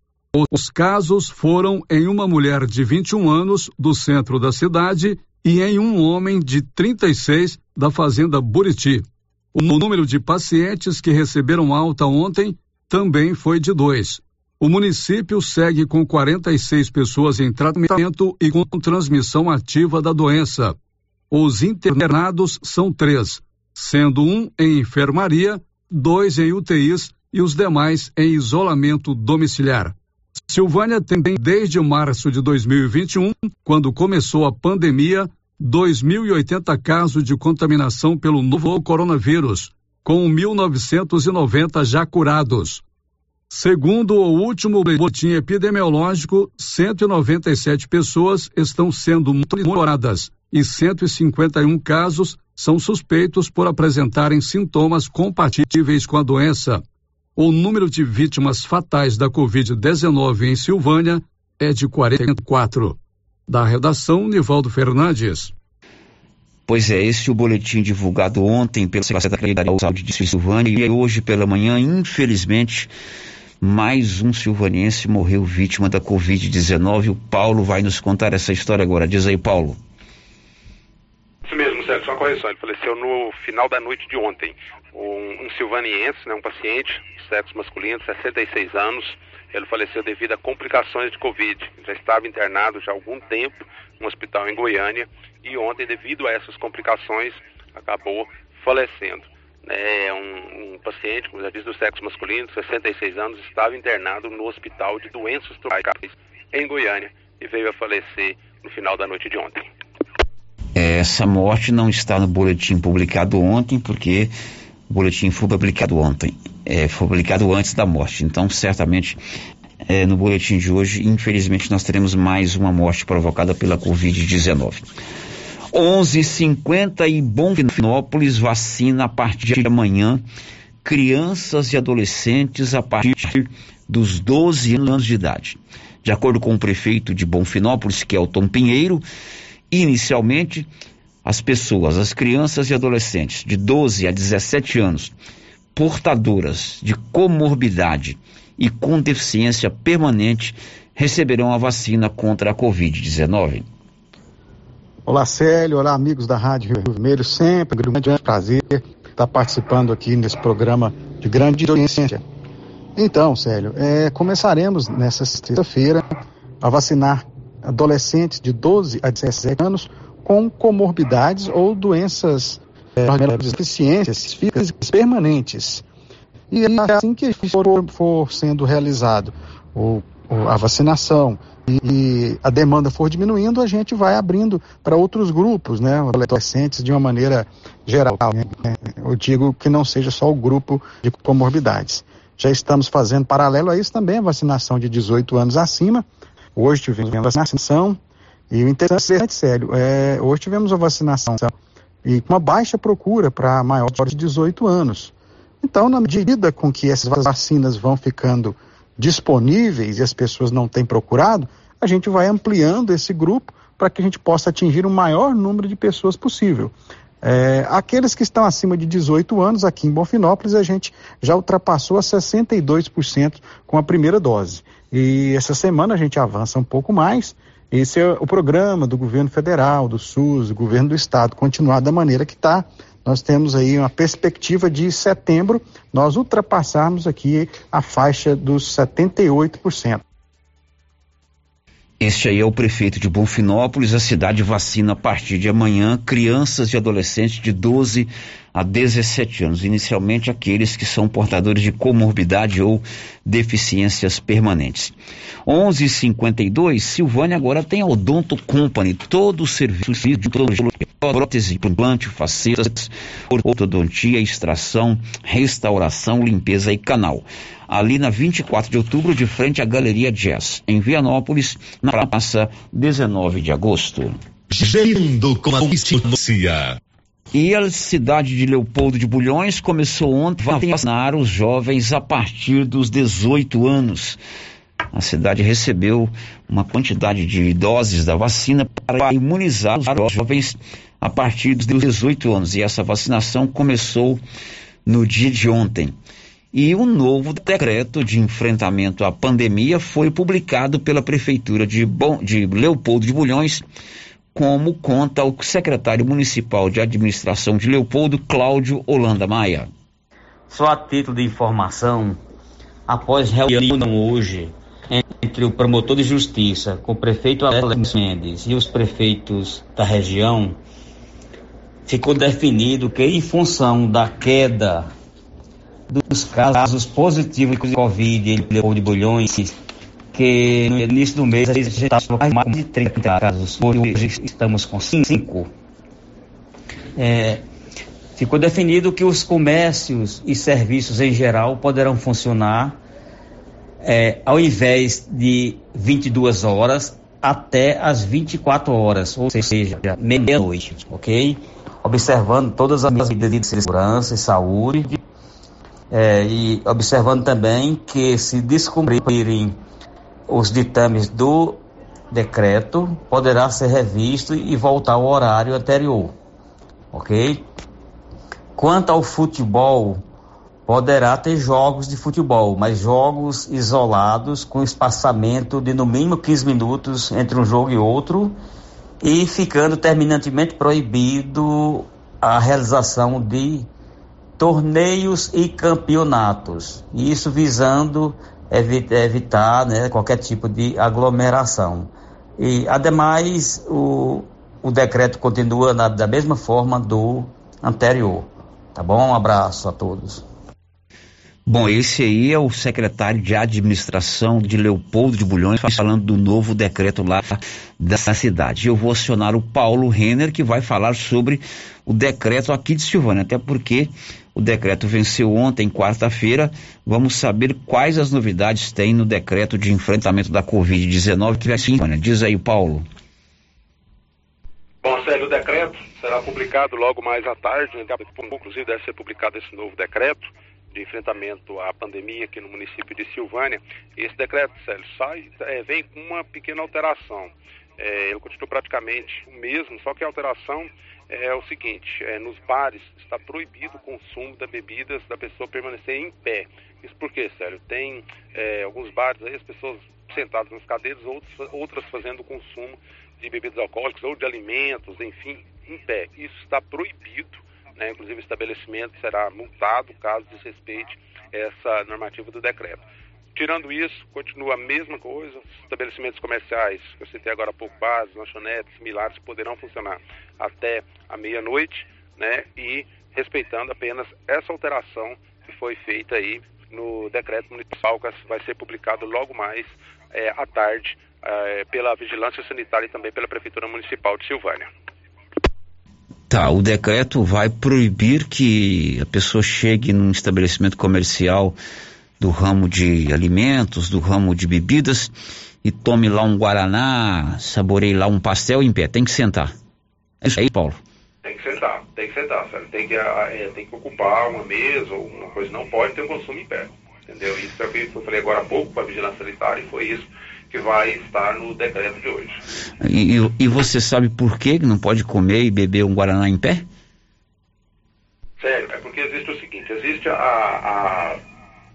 Os casos foram em uma mulher de 21 anos, do centro da cidade, e em um homem de 36, da Fazenda Buriti. O número de pacientes que receberam alta ontem também foi de dois. O município segue com 46 pessoas em tratamento e com transmissão ativa da doença. Os internados são três, sendo um em enfermaria, dois em UTIs e os demais em isolamento domiciliar. Silvânia tem desde março de 2021, quando começou a pandemia, 2.080 casos de contaminação pelo novo coronavírus, com 1.990 já curados. Segundo o último boletim epidemiológico, 197 pessoas estão sendo monitoradas e 151 casos são suspeitos por apresentarem sintomas compatíveis com a doença. O número de vítimas fatais da Covid-19 em Silvânia é de 44. Da redação, Nivaldo Fernandes. Pois é, esse é o boletim divulgado ontem pela Secretaria da Saúde de Silvânia e hoje pela manhã, infelizmente, mais um silvaniense morreu vítima da Covid-19. O Paulo vai nos contar essa história agora. Diz aí, Paulo. Isso mesmo, Sérgio, só uma correção. Ele faleceu no final da noite de ontem. Um, um silvaniense, né, um paciente, sexo masculino, 66 anos. Ele faleceu devido a complicações de Covid. Já estava internado já há algum tempo no hospital em Goiânia e ontem, devido a essas complicações, acabou falecendo. É um, um paciente, como já disse, do sexo masculino, 66 anos, estava internado no hospital de doenças tropicais em Goiânia e veio a falecer no final da noite de ontem. Essa morte não está no boletim publicado ontem, porque o boletim foi publicado ontem, é, foi publicado antes da morte. Então, certamente, é, no boletim de hoje, infelizmente, nós teremos mais uma morte provocada pela Covid-19. 11:50 e Bonfinópolis vacina a partir de amanhã crianças e adolescentes a partir dos 12 anos de idade. De acordo com o prefeito de Bonfinópolis, que é o Tom Pinheiro, inicialmente as pessoas, as crianças e adolescentes de 12 a 17 anos, portadoras de comorbidade e com deficiência permanente, receberão a vacina contra a Covid-19. Olá, Célio. Olá, amigos da Rádio Rio Vermelho. Sempre um grande prazer estar participando aqui nesse programa de grande audiência. Então, Célio, é, começaremos nessa sexta-feira a vacinar adolescentes de 12 a 17 anos com comorbidades ou doenças é, deficiências físicas permanentes. E assim que for, for sendo realizado o, a vacinação e, e, a demanda for diminuindo, a gente vai abrindo para outros grupos, né, adolescentes de uma maneira geral. Né? Eu digo que não seja só o grupo de comorbidades. Já estamos fazendo paralelo a isso também a vacinação de 18 anos acima. Hoje tivemos a vacinação e o interessante, sério, é, hoje tivemos a vacinação e uma baixa procura para maiores de 18 anos. Então, na medida com que essas vacinas vão ficando disponíveis e as pessoas não têm procurado, a gente vai ampliando esse grupo para que a gente possa atingir o maior número de pessoas possível. É, aqueles que estão acima de 18 anos, aqui em Bonfinópolis, a gente já ultrapassou a 62% com a primeira dose. E essa semana a gente avança um pouco mais. Esse é o programa do governo federal, do SUS, do governo do estado, continuar da maneira que está nós temos aí uma perspectiva de setembro nós ultrapassarmos aqui a faixa dos 78%. Este aí é o prefeito de Bonfinópolis. A cidade vacina a partir de amanhã crianças e adolescentes de 12 a 17 anos, inicialmente aqueles que são portadores de comorbidade ou deficiências permanentes. 11:52 Silvânia agora tem a Odonto Company, todo o serviço de prótese, implante, facetas, ortodontia, extração, restauração, limpeza e canal ali na 24 de outubro, de frente à Galeria Jazz, em Vianópolis, na praça 19 de agosto. Gerindo com a notícia. E a cidade de Leopoldo de Bulhões começou ontem a vacinar os jovens a partir dos 18 anos. A cidade recebeu uma quantidade de doses da vacina para imunizar os jovens a partir dos 18 anos. E essa vacinação começou no dia de ontem. E um novo decreto de enfrentamento à pandemia foi publicado pela Prefeitura de, Bom, de Leopoldo de Bulhões, como conta o secretário municipal de administração de Leopoldo, Cláudio Holanda Maia. Só a título de informação, após reunião hoje entre o promotor de justiça com o prefeito Alex Mendes e os prefeitos da região, ficou definido que, em função da queda dos casos positivos de Covid em de Bulhões, que no início do mês a gente estava mais de 30 casos, hoje estamos com 5. É, ficou definido que os comércios e serviços em geral poderão funcionar é, ao invés de 22 horas até as 24 horas, ou seja, meia-noite, ok? Observando todas as medidas de segurança e saúde é, e observando também que se descumprirem os ditames do decreto, poderá ser revisto e voltar ao horário anterior. Ok? Quanto ao futebol, poderá ter jogos de futebol, mas jogos isolados com espaçamento de no mínimo 15 minutos entre um jogo e outro e ficando terminantemente proibido a realização de torneios e campeonatos. Isso visando evitar né, qualquer tipo de aglomeração. E, ademais, o, o decreto continua na, da mesma forma do anterior. Tá bom? Um abraço a todos. Bom, esse aí é o secretário de administração de Leopoldo de Bulhões falando do novo decreto lá da cidade. Eu vou acionar o Paulo Renner que vai falar sobre o decreto aqui de Silvânia, até porque o decreto venceu ontem, quarta-feira. Vamos saber quais as novidades tem no decreto de enfrentamento da Covid-19 que vai Silvânia. Diz aí, Paulo. Bom, Sérgio, o decreto será publicado logo mais à tarde, né? inclusive deve ser publicado esse novo decreto de enfrentamento à pandemia aqui no município de Silvânia. Esse decreto, Célio, sai, é, vem com uma pequena alteração. É, ele continua praticamente o mesmo, só que a alteração é o seguinte: é, nos bares está proibido o consumo das bebidas da pessoa permanecer em pé. Isso porque, Célio, tem é, alguns bares aí, as pessoas sentadas nas cadeiras, outros, outras fazendo consumo de bebidas alcoólicas ou de alimentos, enfim, em pé. Isso está proibido né? Inclusive, o estabelecimento será multado caso desrespeite essa normativa do decreto. Tirando isso, continua a mesma coisa. Os estabelecimentos comerciais, que eu citei agora há pouco, bares, lanchonetes, similares, poderão funcionar até a meia-noite, né? E respeitando apenas essa alteração que foi feita aí no decreto municipal, que vai ser publicado logo mais é, à tarde é, pela Vigilância Sanitária e também pela Prefeitura Municipal de Silvânia. Tá, o decreto vai proibir que a pessoa chegue num estabelecimento comercial do ramo de alimentos, do ramo de bebidas e tome lá um guaraná, saboreie lá um pastel em pé. Tem que sentar. É isso aí, Paulo. Tem que sentar, tem que sentar, sabe? Tem que, é, tem que ocupar uma mesa ou uma coisa. Não pode ter um consumo em pé. Entendeu? Isso é o que eu falei agora há pouco com a vigilância sanitária e foi isso que vai estar no decreto de hoje. E, e, você sabe por que não pode comer e beber um Guaraná em pé? Sério, é porque existe o seguinte, existe a, a,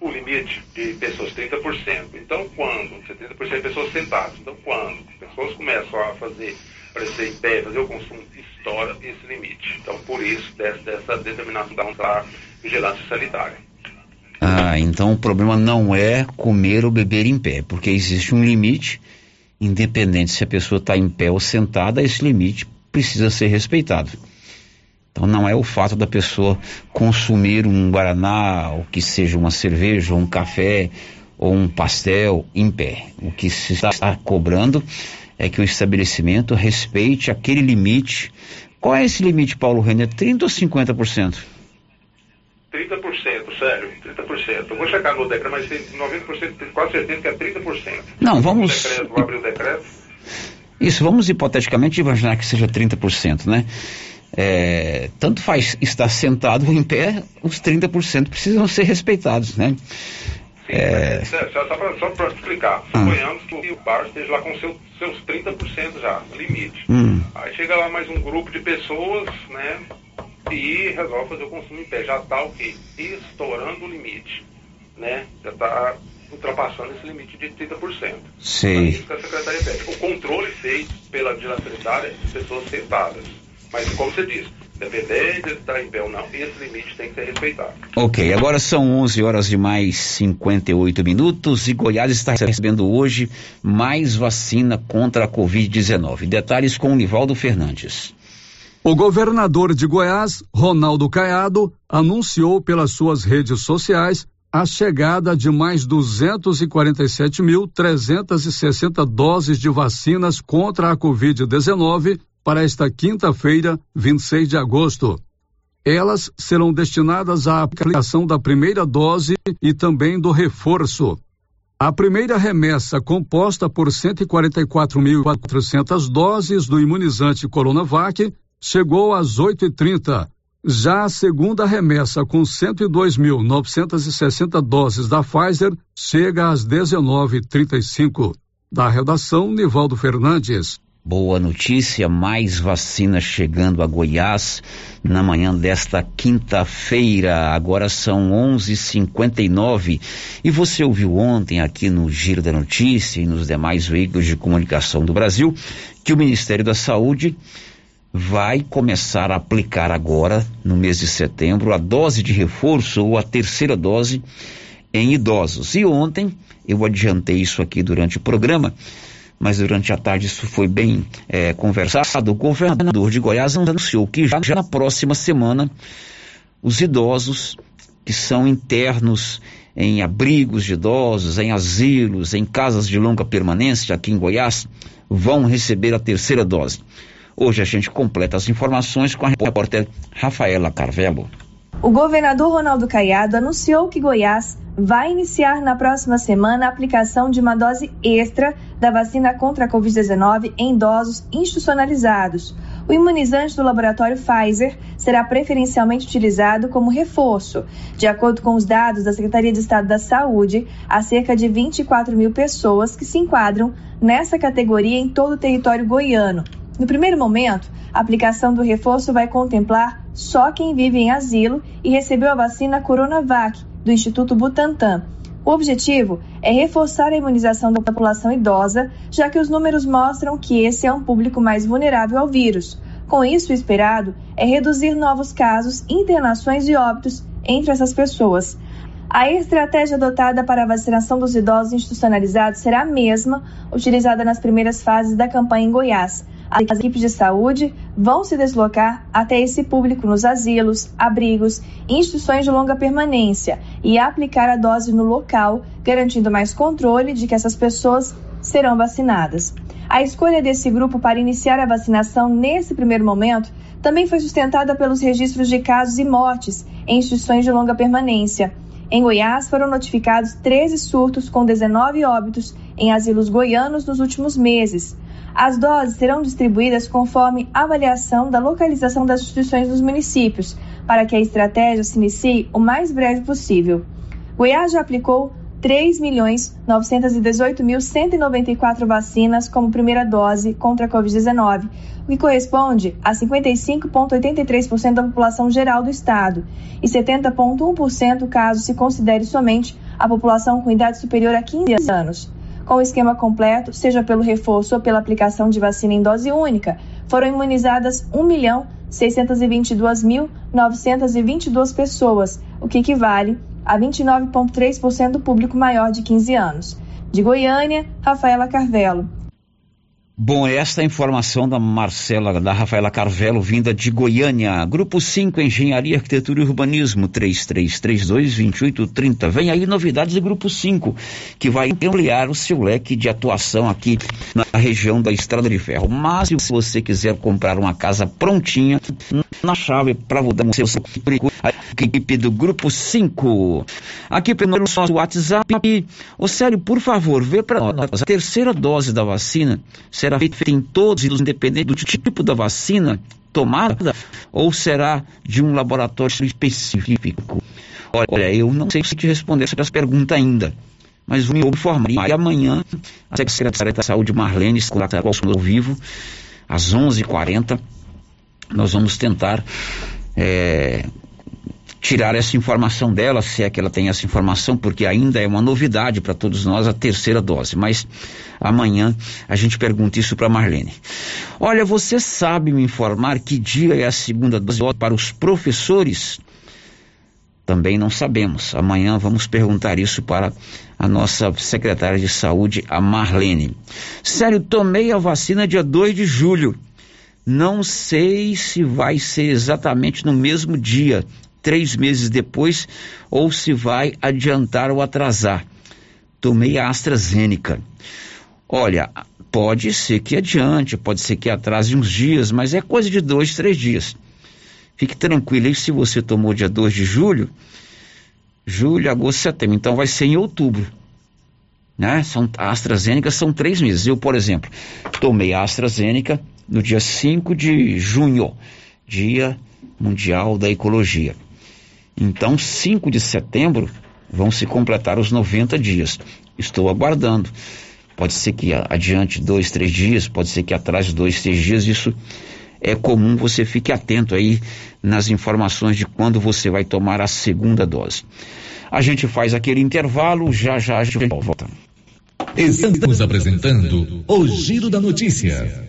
o limite de pessoas, 30%. Então, quando, 70% de pessoas sentadas, então quando pessoas começam a fazer, aparecer em pé, fazer o consumo, estoura esse limite. Então, por isso, dessa, dessa determinação da vigilância sanitária. Ah, então o problema não é comer ou beber em pé, porque existe um limite, independente se a pessoa está em pé ou sentada, esse limite precisa ser respeitado. Então não é o fato da pessoa consumir um guaraná, ou que seja uma cerveja, ou um café, ou um pastel em pé. O que se está cobrando é que o estabelecimento respeite aquele limite. Qual é esse limite, Paulo Renner? 30 ou 50%? 30%, sério, 30%. Eu vou checar no decreto, mas tem 90%, tenho quase certeza que é 30%. Não, vamos. Decreto, vou abrir o decreto. Isso, vamos hipoteticamente imaginar que seja 30%, né? É, tanto faz estar sentado ou em pé, os 30% precisam ser respeitados, né? Sim, é... só para explicar, ah. suponhamos que o bar esteja lá com seu, seus 30% já, limite. Hum. Aí chega lá mais um grupo de pessoas, né? e resolve fazer o consumo em pé. Já está o quê? Estourando o limite. Né? Já está ultrapassando esse limite de 30%. Sim. Isso que a Secretaria pede. O controle feito pela vigilância sanitária de pessoas sentadas. Mas, como você disse, dependendo de estar em pé ou não, esse limite tem que ser respeitado. Ok, agora são 11 horas e mais 58 minutos e Goiás está recebendo hoje mais vacina contra a Covid-19. Detalhes com o Nivaldo Fernandes. O governador de Goiás, Ronaldo Caiado, anunciou pelas suas redes sociais a chegada de mais 247.360 doses de vacinas contra a Covid-19 para esta quinta-feira, 26 de agosto. Elas serão destinadas à aplicação da primeira dose e também do reforço. A primeira remessa, composta por 144.400 doses do imunizante Coronavac, chegou às 8h30. Já a segunda remessa, com 102.960 doses da Pfizer, chega às 19h35. Da redação, Nivaldo Fernandes. Boa notícia, mais vacinas chegando a Goiás na manhã desta quinta-feira. Agora são 11:59 e você ouviu ontem aqui no Giro da Notícia e nos demais veículos de comunicação do Brasil que o Ministério da Saúde vai começar a aplicar agora no mês de setembro a dose de reforço ou a terceira dose em idosos. E ontem eu adiantei isso aqui durante o programa mas durante a tarde isso foi bem é, conversado. O governador de Goiás anunciou que já, já na próxima semana os idosos que são internos em abrigos de idosos, em asilos, em casas de longa permanência aqui em Goiás, vão receber a terceira dose. Hoje a gente completa as informações com a repórter Rafaela Carvelo. O governador Ronaldo Caiado anunciou que Goiás vai iniciar na próxima semana a aplicação de uma dose extra da vacina contra a Covid-19 em idosos institucionalizados. O imunizante do laboratório Pfizer será preferencialmente utilizado como reforço. De acordo com os dados da Secretaria de Estado da Saúde, há cerca de 24 mil pessoas que se enquadram nessa categoria em todo o território goiano. No primeiro momento, a aplicação do reforço vai contemplar só quem vive em asilo e recebeu a vacina Coronavac do Instituto Butantan. O objetivo é reforçar a imunização da população idosa, já que os números mostram que esse é um público mais vulnerável ao vírus. Com isso, o esperado é reduzir novos casos, internações e óbitos entre essas pessoas. A estratégia adotada para a vacinação dos idosos institucionalizados será a mesma utilizada nas primeiras fases da campanha em Goiás, as equipes de saúde vão se deslocar até esse público nos asilos, abrigos, instituições de longa permanência e aplicar a dose no local, garantindo mais controle de que essas pessoas serão vacinadas. A escolha desse grupo para iniciar a vacinação nesse primeiro momento também foi sustentada pelos registros de casos e mortes em instituições de longa permanência. Em Goiás, foram notificados 13 surtos com 19 óbitos em asilos goianos nos últimos meses. As doses serão distribuídas conforme avaliação da localização das instituições dos municípios, para que a estratégia se inicie o mais breve possível. Goiás já aplicou 3.918.194 vacinas como primeira dose contra a Covid-19, o que corresponde a 55,83% da população geral do estado e 70,1% caso se considere somente a população com idade superior a 15 anos com o esquema completo, seja pelo reforço ou pela aplicação de vacina em dose única, foram imunizadas 1.622.922 pessoas, o que equivale a 29,3% do público maior de 15 anos. De Goiânia, Rafaela Carvelo. Bom, esta é a informação da Marcela, da Rafaela Carvelo, vinda de Goiânia. Grupo 5, Engenharia, Arquitetura e Urbanismo, 3332-2830. Vem aí novidades do Grupo 5, que vai ampliar o seu leque de atuação aqui na região da Estrada de Ferro. Mas se você quiser comprar uma casa prontinha, na chave para mudar o seu a equipe do Grupo 5. Aqui pelo nosso WhatsApp. Ô, Sério, por favor, vê para nós. A terceira dose da vacina será será feita em todos os independente do tipo da vacina tomada ou será de um laboratório específico? Olha, eu não sei se te responder essa pergunta ainda, mas vou me informar. E amanhã, a secretária da Saúde, Marlene, está ao vivo, às 11:40 h 40 nós vamos tentar é, tirar essa informação dela, se é que ela tem essa informação, porque ainda é uma novidade para todos nós a terceira dose. Mas amanhã a gente pergunta isso para Marlene. Olha, você sabe me informar que dia é a segunda dose para os professores? Também não sabemos. Amanhã vamos perguntar isso para a nossa secretária de saúde, a Marlene. Sério, tomei a vacina dia 2 de julho. Não sei se vai ser exatamente no mesmo dia três meses depois ou se vai adiantar ou atrasar. Tomei a AstraZeneca. Olha, pode ser que adiante, pode ser que atrase uns dias, mas é coisa de dois, três dias. Fique tranquilo aí, se você tomou dia 2 de julho, julho, agosto, setembro, então vai ser em outubro. Né? São, a AstraZeneca são três meses. Eu, por exemplo, tomei a AstraZeneca no dia 5 de junho, Dia Mundial da Ecologia. Então, 5 de setembro vão se completar os 90 dias. Estou aguardando Pode ser que adiante dois, três dias, pode ser que atrás dois, três dias. Isso é comum, você fique atento aí nas informações de quando você vai tomar a segunda dose. A gente faz aquele intervalo, já já a gente volta. Estamos apresentando o Giro da Notícia.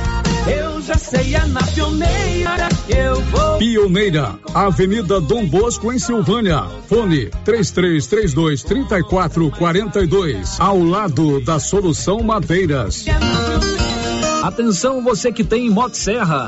Eu já sei, é na pioneira que eu vou. Pioneira, Avenida Dom Bosco, em Silvânia. Fone 3332 3442. Ao lado da Solução Madeiras. Atenção, você que tem Motosserra.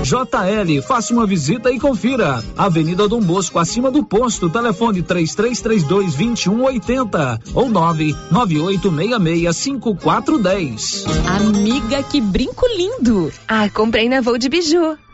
JL, faça uma visita e confira. Avenida Dom Bosco, acima do posto, telefone 3332 2180 ou 99866 5410. Amiga, que brinco lindo! Ah, comprei na Voo de Biju.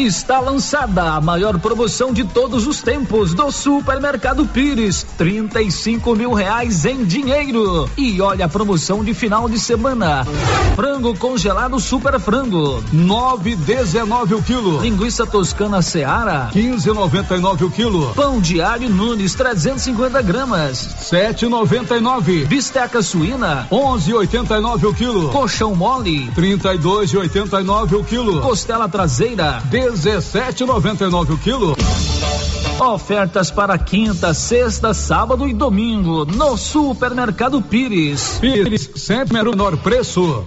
Está lançada a maior promoção de todos os tempos do Supermercado Pires, 35 mil reais em dinheiro. E olha a promoção de final de semana: frango congelado Super Frango, 9,19 o quilo. Linguiça toscana Seara, 15,99 o quilo. Pão diário Nunes, 350 gramas, 7,99. Bisteca suína, 11,89 o quilo. Colchão mole, 32,89 o quilo. Costela traseira, 17,99 o quilo. Ofertas para quinta, sexta, sábado e domingo no Supermercado Pires. Pires, sempre menor preço.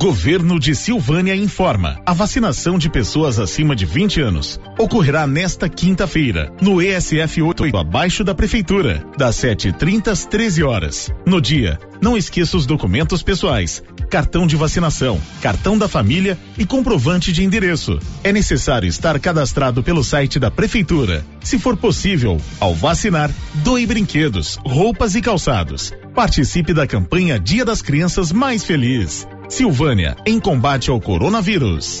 Governo de Silvânia informa: a vacinação de pessoas acima de 20 anos ocorrerá nesta quinta-feira, no ESF 8, abaixo da Prefeitura, das 7h30 às 13 horas. No dia, não esqueça os documentos pessoais, cartão de vacinação, cartão da família e comprovante de endereço. É necessário estar cadastrado pelo site da Prefeitura. Se for possível, ao vacinar, doe brinquedos, roupas e calçados. Participe da campanha Dia das Crianças Mais Feliz. Silvânia, em combate ao coronavírus.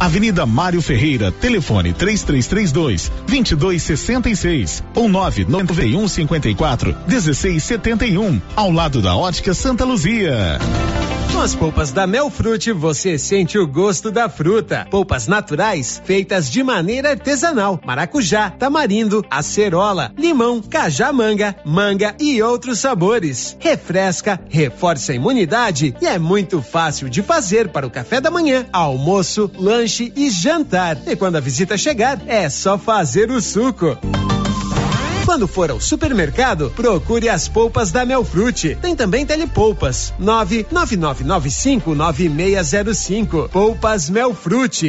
Avenida Mário Ferreira, telefone 3332 2266 ou 991 54 1671, ao lado da Ótica Santa Luzia. Com as polpas da Melfrute, você sente o gosto da fruta. Polpas naturais, feitas de maneira artesanal. Maracujá, tamarindo, acerola, limão, cajá-manga, manga e outros sabores. Refresca, reforça a imunidade e é muito fácil de fazer para o café da manhã, almoço, lanche e jantar. E quando a visita chegar, é só fazer o suco. Quando for ao supermercado, procure as polpas da Melfrute. Tem também telepolpas. 999559605. Polpas Melfrute.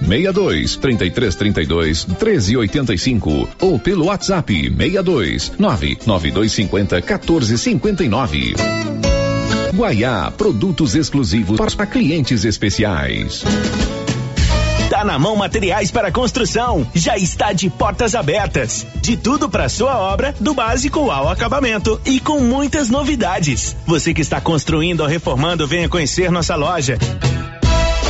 62 33 32 13 85 ou pelo WhatsApp 62 99250 14 59. Guaiá, produtos exclusivos para clientes especiais. Tá na mão materiais para construção. Já está de portas abertas. De tudo para sua obra, do básico ao acabamento e com muitas novidades. Você que está construindo ou reformando, venha conhecer nossa loja.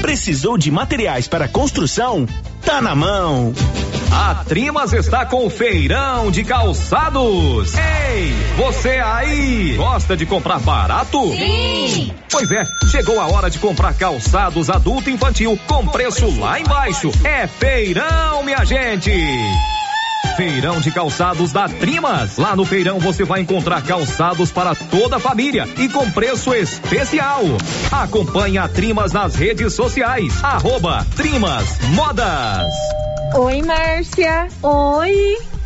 Precisou de materiais para construção? Tá na mão. A Trimas está com o feirão de calçados. Ei, você aí, gosta de comprar barato? Sim. Pois é, chegou a hora de comprar calçados adulto e infantil com preço lá embaixo. É feirão, minha gente. Feirão de calçados da Trimas. Lá no feirão você vai encontrar calçados para toda a família e com preço especial. Acompanhe a Trimas nas redes sociais. Arroba Trimas Modas. Oi, Márcia. Oi.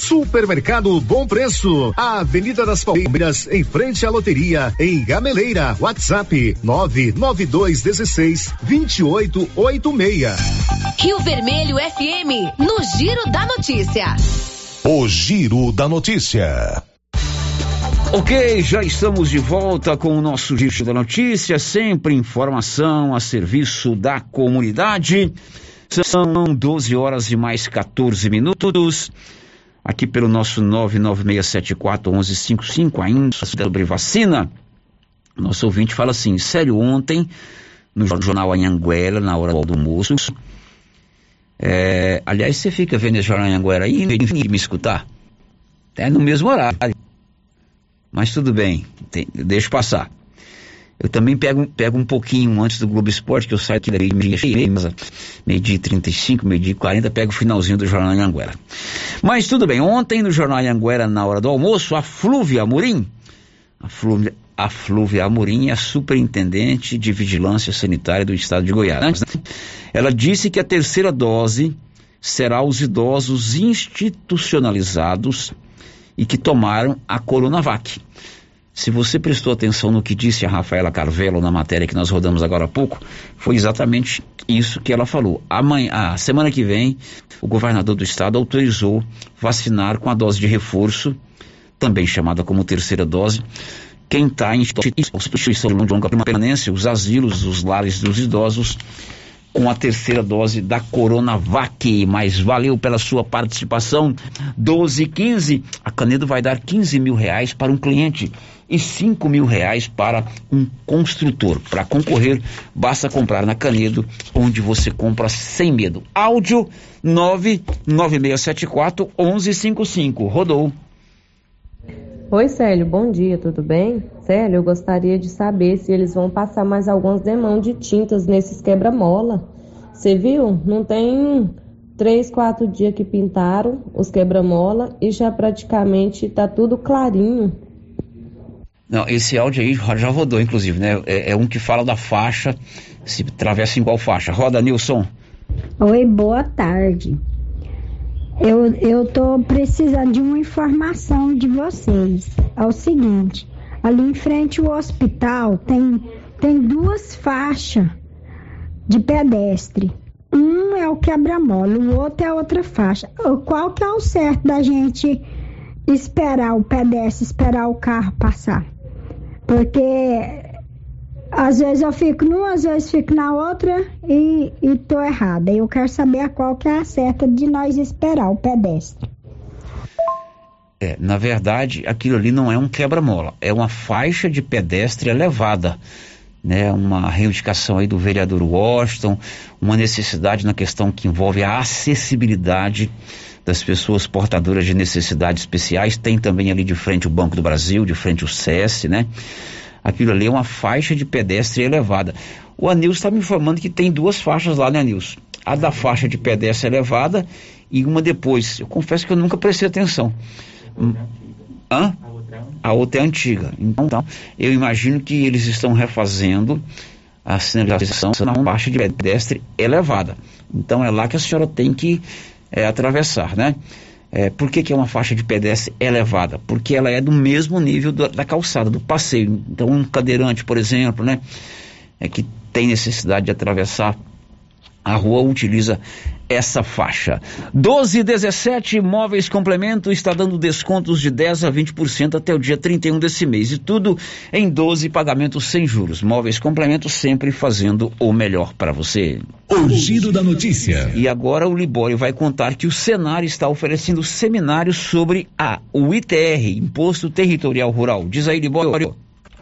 Supermercado Bom Preço, a Avenida das Palmeiras, em frente à loteria, em Gameleira. WhatsApp 99216 2886. Rio Vermelho FM, no Giro da Notícia. O Giro da Notícia. Ok, já estamos de volta com o nosso Giro da Notícia, sempre informação a serviço da comunidade. São 12 horas e mais 14 minutos aqui pelo nosso 996741155 ainda sobre vacina. Nosso ouvinte fala assim, sério, ontem no jornal Anhanguera, na hora do almoço, é, aliás, você fica vendo esse jornal Anhanguera aí e me escutar? É no mesmo horário. Mas tudo bem, tem, deixa passar. Eu também pego, pego um pouquinho antes do Globo Esporte, que eu saio aqui daí meio-dia e 35, meio-dia e 40, pego o finalzinho do Jornal Anhanguera. Mas tudo bem, ontem no Jornal Anhanguera, na hora do almoço, a Flúvia Amorim, a Flúvia, a Flúvia Amorim é a superintendente de vigilância sanitária do estado de Goiás. Ela disse que a terceira dose será aos idosos institucionalizados e que tomaram a Coronavac. Se você prestou atenção no que disse a Rafaela Carvelo na matéria que nós rodamos agora há pouco, foi exatamente isso que ela falou. Amanhã, a semana que vem, o governador do estado autorizou vacinar com a dose de reforço, também chamada como terceira dose, quem está em instituição de longa permanência, os asilos, os lares dos idosos, com a terceira dose da Coronavac. Mas valeu pela sua participação. 12 e 15. A Canedo vai dar 15 mil reais para um cliente e 5 mil reais para um construtor. Para concorrer, basta comprar na Canedo, onde você compra sem medo. Áudio 99674 1155. Rodou. Oi, Célio, bom dia, tudo bem? Célio, eu gostaria de saber se eles vão passar mais alguns demão de tintas nesses quebra-mola. Você viu? Não tem três, quatro dias que pintaram os quebra-mola e já praticamente tá tudo clarinho. Não, esse áudio aí já rodou, inclusive, né? É, é um que fala da faixa, se atravessa em qual faixa. Roda, Nilson. Oi, boa tarde. Eu, eu tô precisando de uma informação de vocês. É o seguinte, ali em frente ao hospital tem, tem duas faixas de pedestre. Um é o quebra-mola, o outro é outra faixa. Qual que é o certo da gente esperar o pedestre, esperar o carro passar? Porque às vezes eu fico numa, às vezes fico na outra e, e tô errada. Eu quero saber qual que é a certa de nós esperar o pedestre. É, na verdade, aquilo ali não é um quebra-mola, é uma faixa de pedestre elevada, né? Uma reivindicação aí do vereador Washington, uma necessidade na questão que envolve a acessibilidade das pessoas portadoras de necessidades especiais. Tem também ali de frente o Banco do Brasil, de frente o SES, né? Aquilo ali é uma faixa de pedestre elevada. O Anilson está me informando que tem duas faixas lá, né, Anilson? A da faixa de pedestre elevada e uma depois. Eu confesso que eu nunca prestei atenção. Hã? A outra é antiga. Então, eu imagino que eles estão refazendo a sinalização na faixa de pedestre elevada. Então, é lá que a senhora tem que é, atravessar, né? É, por que, que, é uma faixa de pedestre elevada? Porque ela é do mesmo nível do, da calçada, do passeio. Então, um cadeirante, por exemplo, né, é que tem necessidade de atravessar a rua utiliza essa faixa. 12 e 17 Móveis Complemento está dando descontos de 10 a 20% até o dia 31 desse mês. E tudo em 12 pagamentos sem juros. Móveis Complemento sempre fazendo o melhor para você. O giro da notícia. E agora o Libório vai contar que o Senar está oferecendo seminários sobre a, o ITR, Imposto Territorial Rural. Diz aí, Libório.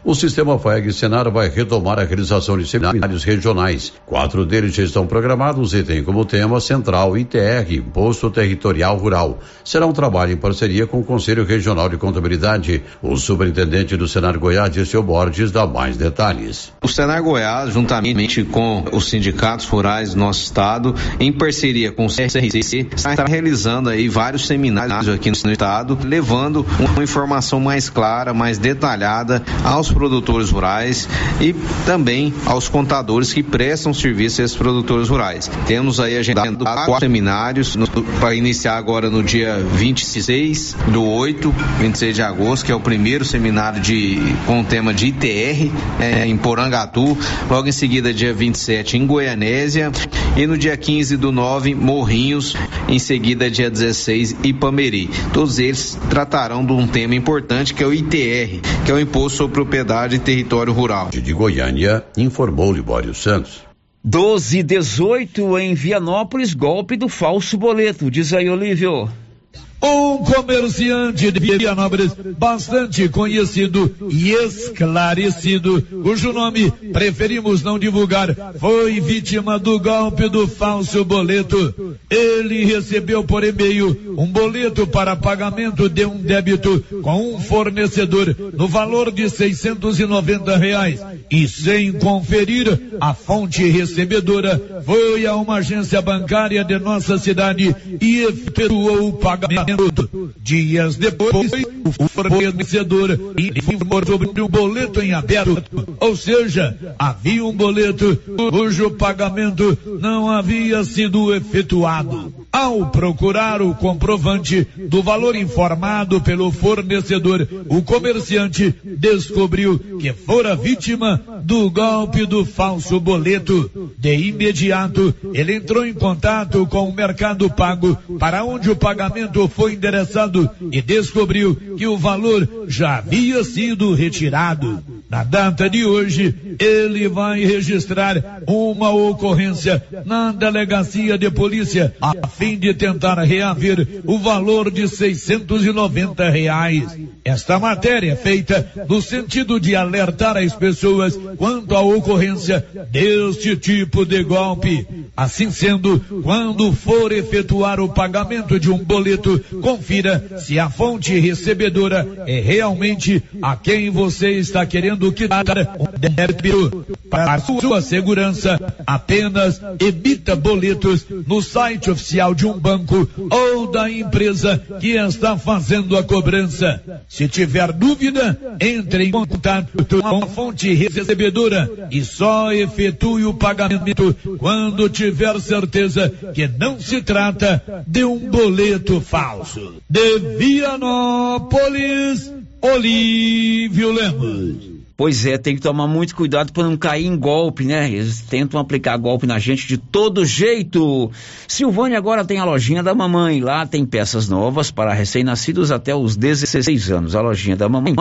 O sistema FAEG Senar vai retomar a realização de seminários regionais. Quatro deles já estão programados e têm como tema central ITR, Imposto Territorial Rural. Será um trabalho em parceria com o Conselho Regional de Contabilidade. O superintendente do Senar Goiás, Dirceu Borges, dá mais detalhes. O Senar Goiás, juntamente com os sindicatos rurais do nosso estado, em parceria com o CRC, está realizando aí vários seminários aqui no estado, levando uma informação mais clara, mais detalhada aos produtores rurais e também aos contadores que prestam serviço a esses produtores rurais. Temos aí agendado quatro seminários para iniciar agora no dia 26 do 8, 26 de agosto, que é o primeiro seminário de, com o tema de ITR é, em Porangatu. Logo em seguida, dia 27 em Goianésia. E no dia 15 do 9, Morrinhos. Em seguida, dia 16, Ipameri. Todos eles tratarão de um tema importante que é o ITR, que é o Imposto sobre Propriedade propriedade e território rural. De Goiânia, informou Libório Santos. 12 18 em Vianópolis, golpe do falso boleto. Diz aí, Olívio. Um comerciante de Vianópolis bastante conhecido e esclarecido, cujo nome preferimos não divulgar, foi vítima do golpe do falso boleto. Ele recebeu por e-mail um boleto para pagamento de um débito com um fornecedor no valor de 690 reais e sem conferir a fonte recebedora, foi a uma agência bancária de nossa cidade e efetuou o pagamento Dias depois, o fornecedor informou sobre um boleto em aberto, ou seja, havia um boleto cujo pagamento não havia sido efetuado. Ao procurar o comprovante do valor informado pelo fornecedor, o comerciante descobriu que fora vítima do golpe do falso boleto. De imediato, ele entrou em contato com o Mercado Pago, para onde o pagamento foi endereçado e descobriu que o valor já havia sido retirado. Na data de hoje, ele vai registrar uma ocorrência na delegacia de polícia a fim de tentar reaver o valor de 690 reais. Esta matéria é feita no sentido de alertar as pessoas quanto à ocorrência deste tipo de golpe. Assim sendo, quando for efetuar o pagamento de um boleto, confira se a fonte recebedora é realmente a quem você está querendo quitar um débito. Para sua segurança, apenas emita boletos no site oficial de um banco ou da empresa que está fazendo a cobrança. Se tiver dúvida, entre em contato com a fonte recebedora e só efetue o pagamento quando tiver certeza que não se trata de um boleto falso. De Vianópolis, Olívio Lemos. Pois é, tem que tomar muito cuidado para não cair em golpe, né? Eles tentam aplicar golpe na gente de todo jeito. Silvânia agora tem a lojinha da mamãe. Lá tem peças novas para recém-nascidos até os 16 anos. A lojinha da mamãe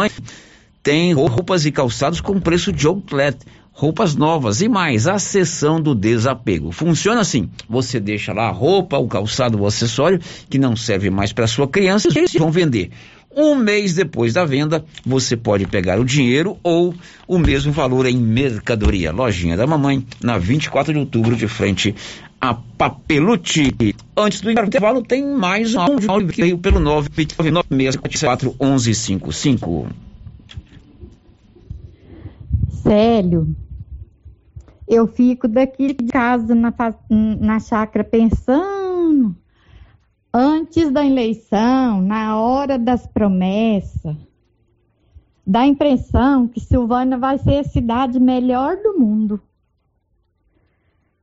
tem roupas e calçados com preço de outlet roupas novas e mais a sessão do desapego. Funciona assim: você deixa lá a roupa, o calçado, o acessório que não serve mais para sua criança e vão vender. Um mês depois da venda, você pode pegar o dinheiro ou o mesmo valor em mercadoria. Lojinha da Mamãe, na 24 de outubro, de frente a Papelute. Antes do intervalo, tem mais um áudio que veio pelo 99644 1155. Célio, eu fico daqui de casa na, na chácara pensando antes da eleição, na hora das promessas, dá a impressão que Silvânia vai ser a cidade melhor do mundo.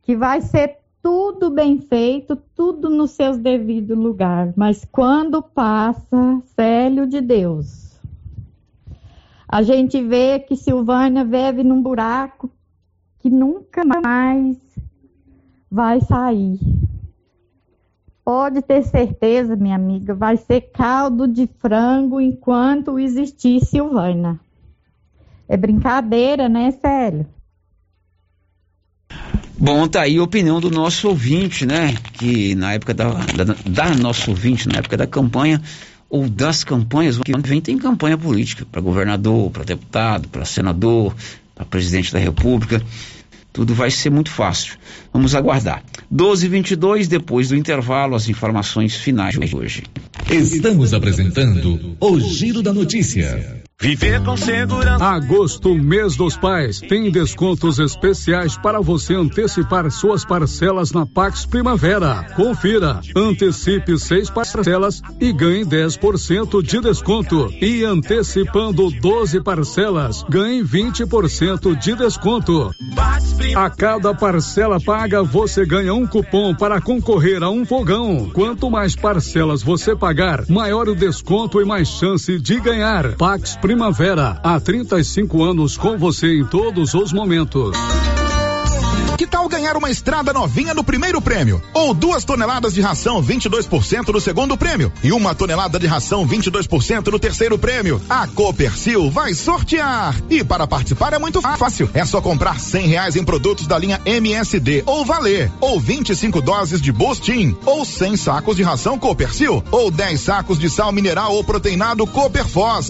Que vai ser tudo bem feito, tudo nos seus devidos lugar. Mas quando passa, Célio de Deus, a gente vê que Silvânia vive num buraco que nunca mais vai sair. Pode ter certeza, minha amiga, vai ser caldo de frango enquanto existir Silvana. É brincadeira, né, Célio? Bom, tá aí a opinião do nosso ouvinte, né? Que na época da, da, da nosso ouvinte, na época da campanha, ou das campanhas, que vem tem campanha política para governador, para deputado, para senador, para presidente da república. Tudo vai ser muito fácil. Vamos aguardar. 12 22 depois do intervalo, as informações finais de hoje. Estamos apresentando o Giro da Notícia. Viver com segurança. Agosto, mês dos pais, tem descontos especiais para você antecipar suas parcelas na Pax Primavera. Confira, antecipe seis parcelas e ganhe 10% de desconto. E antecipando 12 parcelas, ganhe 20% de desconto. A cada parcela paga, você ganha um cupom para concorrer a um fogão. Quanto mais parcelas você pagar, maior o desconto e mais chance de ganhar. Pax Primavera, há 35 anos com você em todos os momentos. Que tal ganhar uma estrada novinha no primeiro prêmio? Ou duas toneladas de ração 22% no segundo prêmio? E uma tonelada de ração 22% no terceiro prêmio? A Copercil vai sortear! E para participar é muito fácil. É só comprar cem reais em produtos da linha MSD ou Valer, ou 25 doses de Bostin, ou 100 sacos de ração Copercil, ou 10 sacos de sal mineral ou proteinado Coperfós.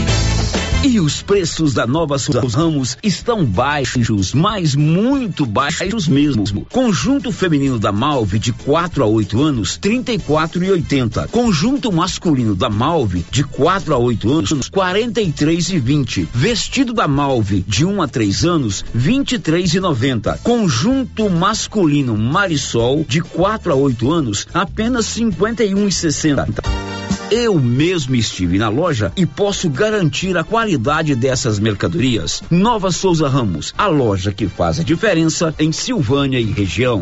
E os preços da nova Souza Ramos estão baixos, mas muito baixos mesmo. Conjunto feminino da Malve de 4 a 8 anos, 34 e 80. Conjunto masculino da Malve de 4 a 8 anos, 43 e 20. Vestido da Malve de 1 a 3 anos, 23 e 90. Conjunto masculino Marisol de 4 a 8 anos, apenas 51 e 60. Eu mesmo estive na loja e posso garantir a qualidade dessas mercadorias. Nova Souza Ramos, a loja que faz a diferença em Silvânia e região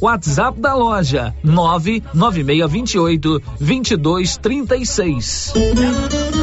WhatsApp da loja 99628 2236.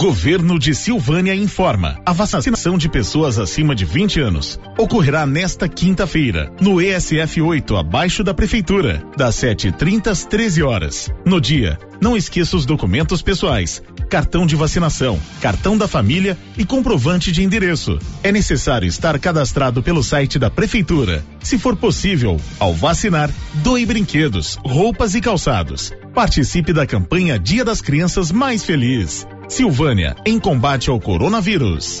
Governo de Silvânia informa. A vacinação de pessoas acima de 20 anos ocorrerá nesta quinta-feira, no ESF 8, abaixo da prefeitura, das 7h30 às 13 horas. No dia, não esqueça os documentos pessoais, cartão de vacinação, cartão da família e comprovante de endereço. É necessário estar cadastrado pelo site da prefeitura. Se for possível, ao vacinar, doe brinquedos, roupas e calçados. Participe da campanha Dia das Crianças Mais Feliz. Silvânia, em combate ao coronavírus.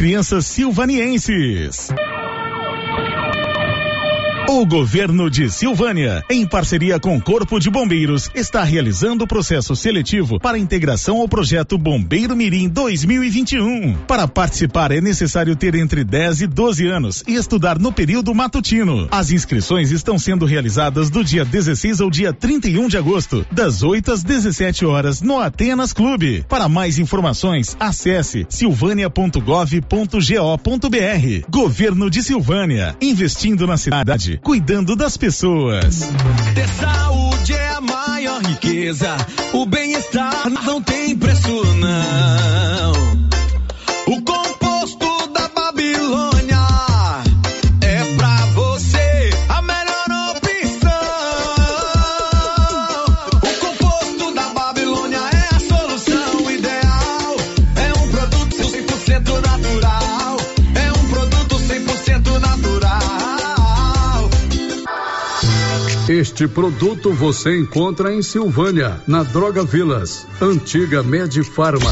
crianças silvanienses. O governo de Silvânia, em parceria com o Corpo de Bombeiros, está realizando o processo seletivo para integração ao projeto Bombeiro Mirim 2021. Para participar é necessário ter entre 10 e 12 anos e estudar no período matutino. As inscrições estão sendo realizadas do dia 16 ao dia 31 de agosto, das 8 às 17 horas no Atenas Clube. Para mais informações, acesse silvânia.gov.go.br. Governo de Silvânia, investindo na cidade cuidando das pessoas. Ter saúde é a maior riqueza. O bem-estar não tem preço, não. Este produto você encontra em Silvânia, na Droga Vilas, antiga Medifarma.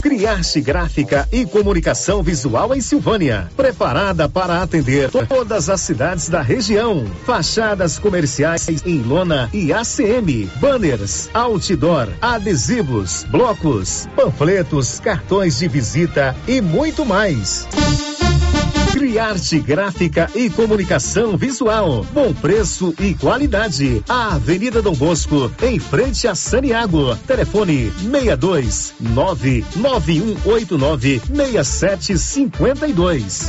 Criarte Gráfica e Comunicação Visual em Silvânia. Preparada para atender todas as cidades da região. Fachadas comerciais em lona e ACM. Banners, outdoor, adesivos, blocos, panfletos, cartões de visita e muito mais. Criarte Gráfica e Comunicação Visual. Bom preço e qualidade. A Avenida Dom Bosco, em frente a Saniago. Telefone 62 99189 6752.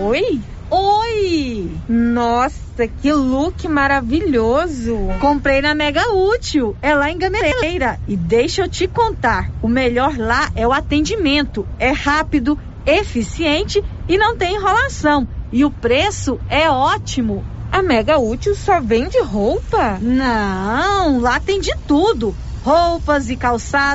Oi? Oi! Nossa, que look maravilhoso! Comprei na Mega Útil, é lá em Gameleira. E deixa eu te contar, o melhor lá é o atendimento. É rápido, eficiente e não tem enrolação. E o preço é ótimo. A Mega Útil só vende roupa? Não, lá tem de tudo. Roupas e calçados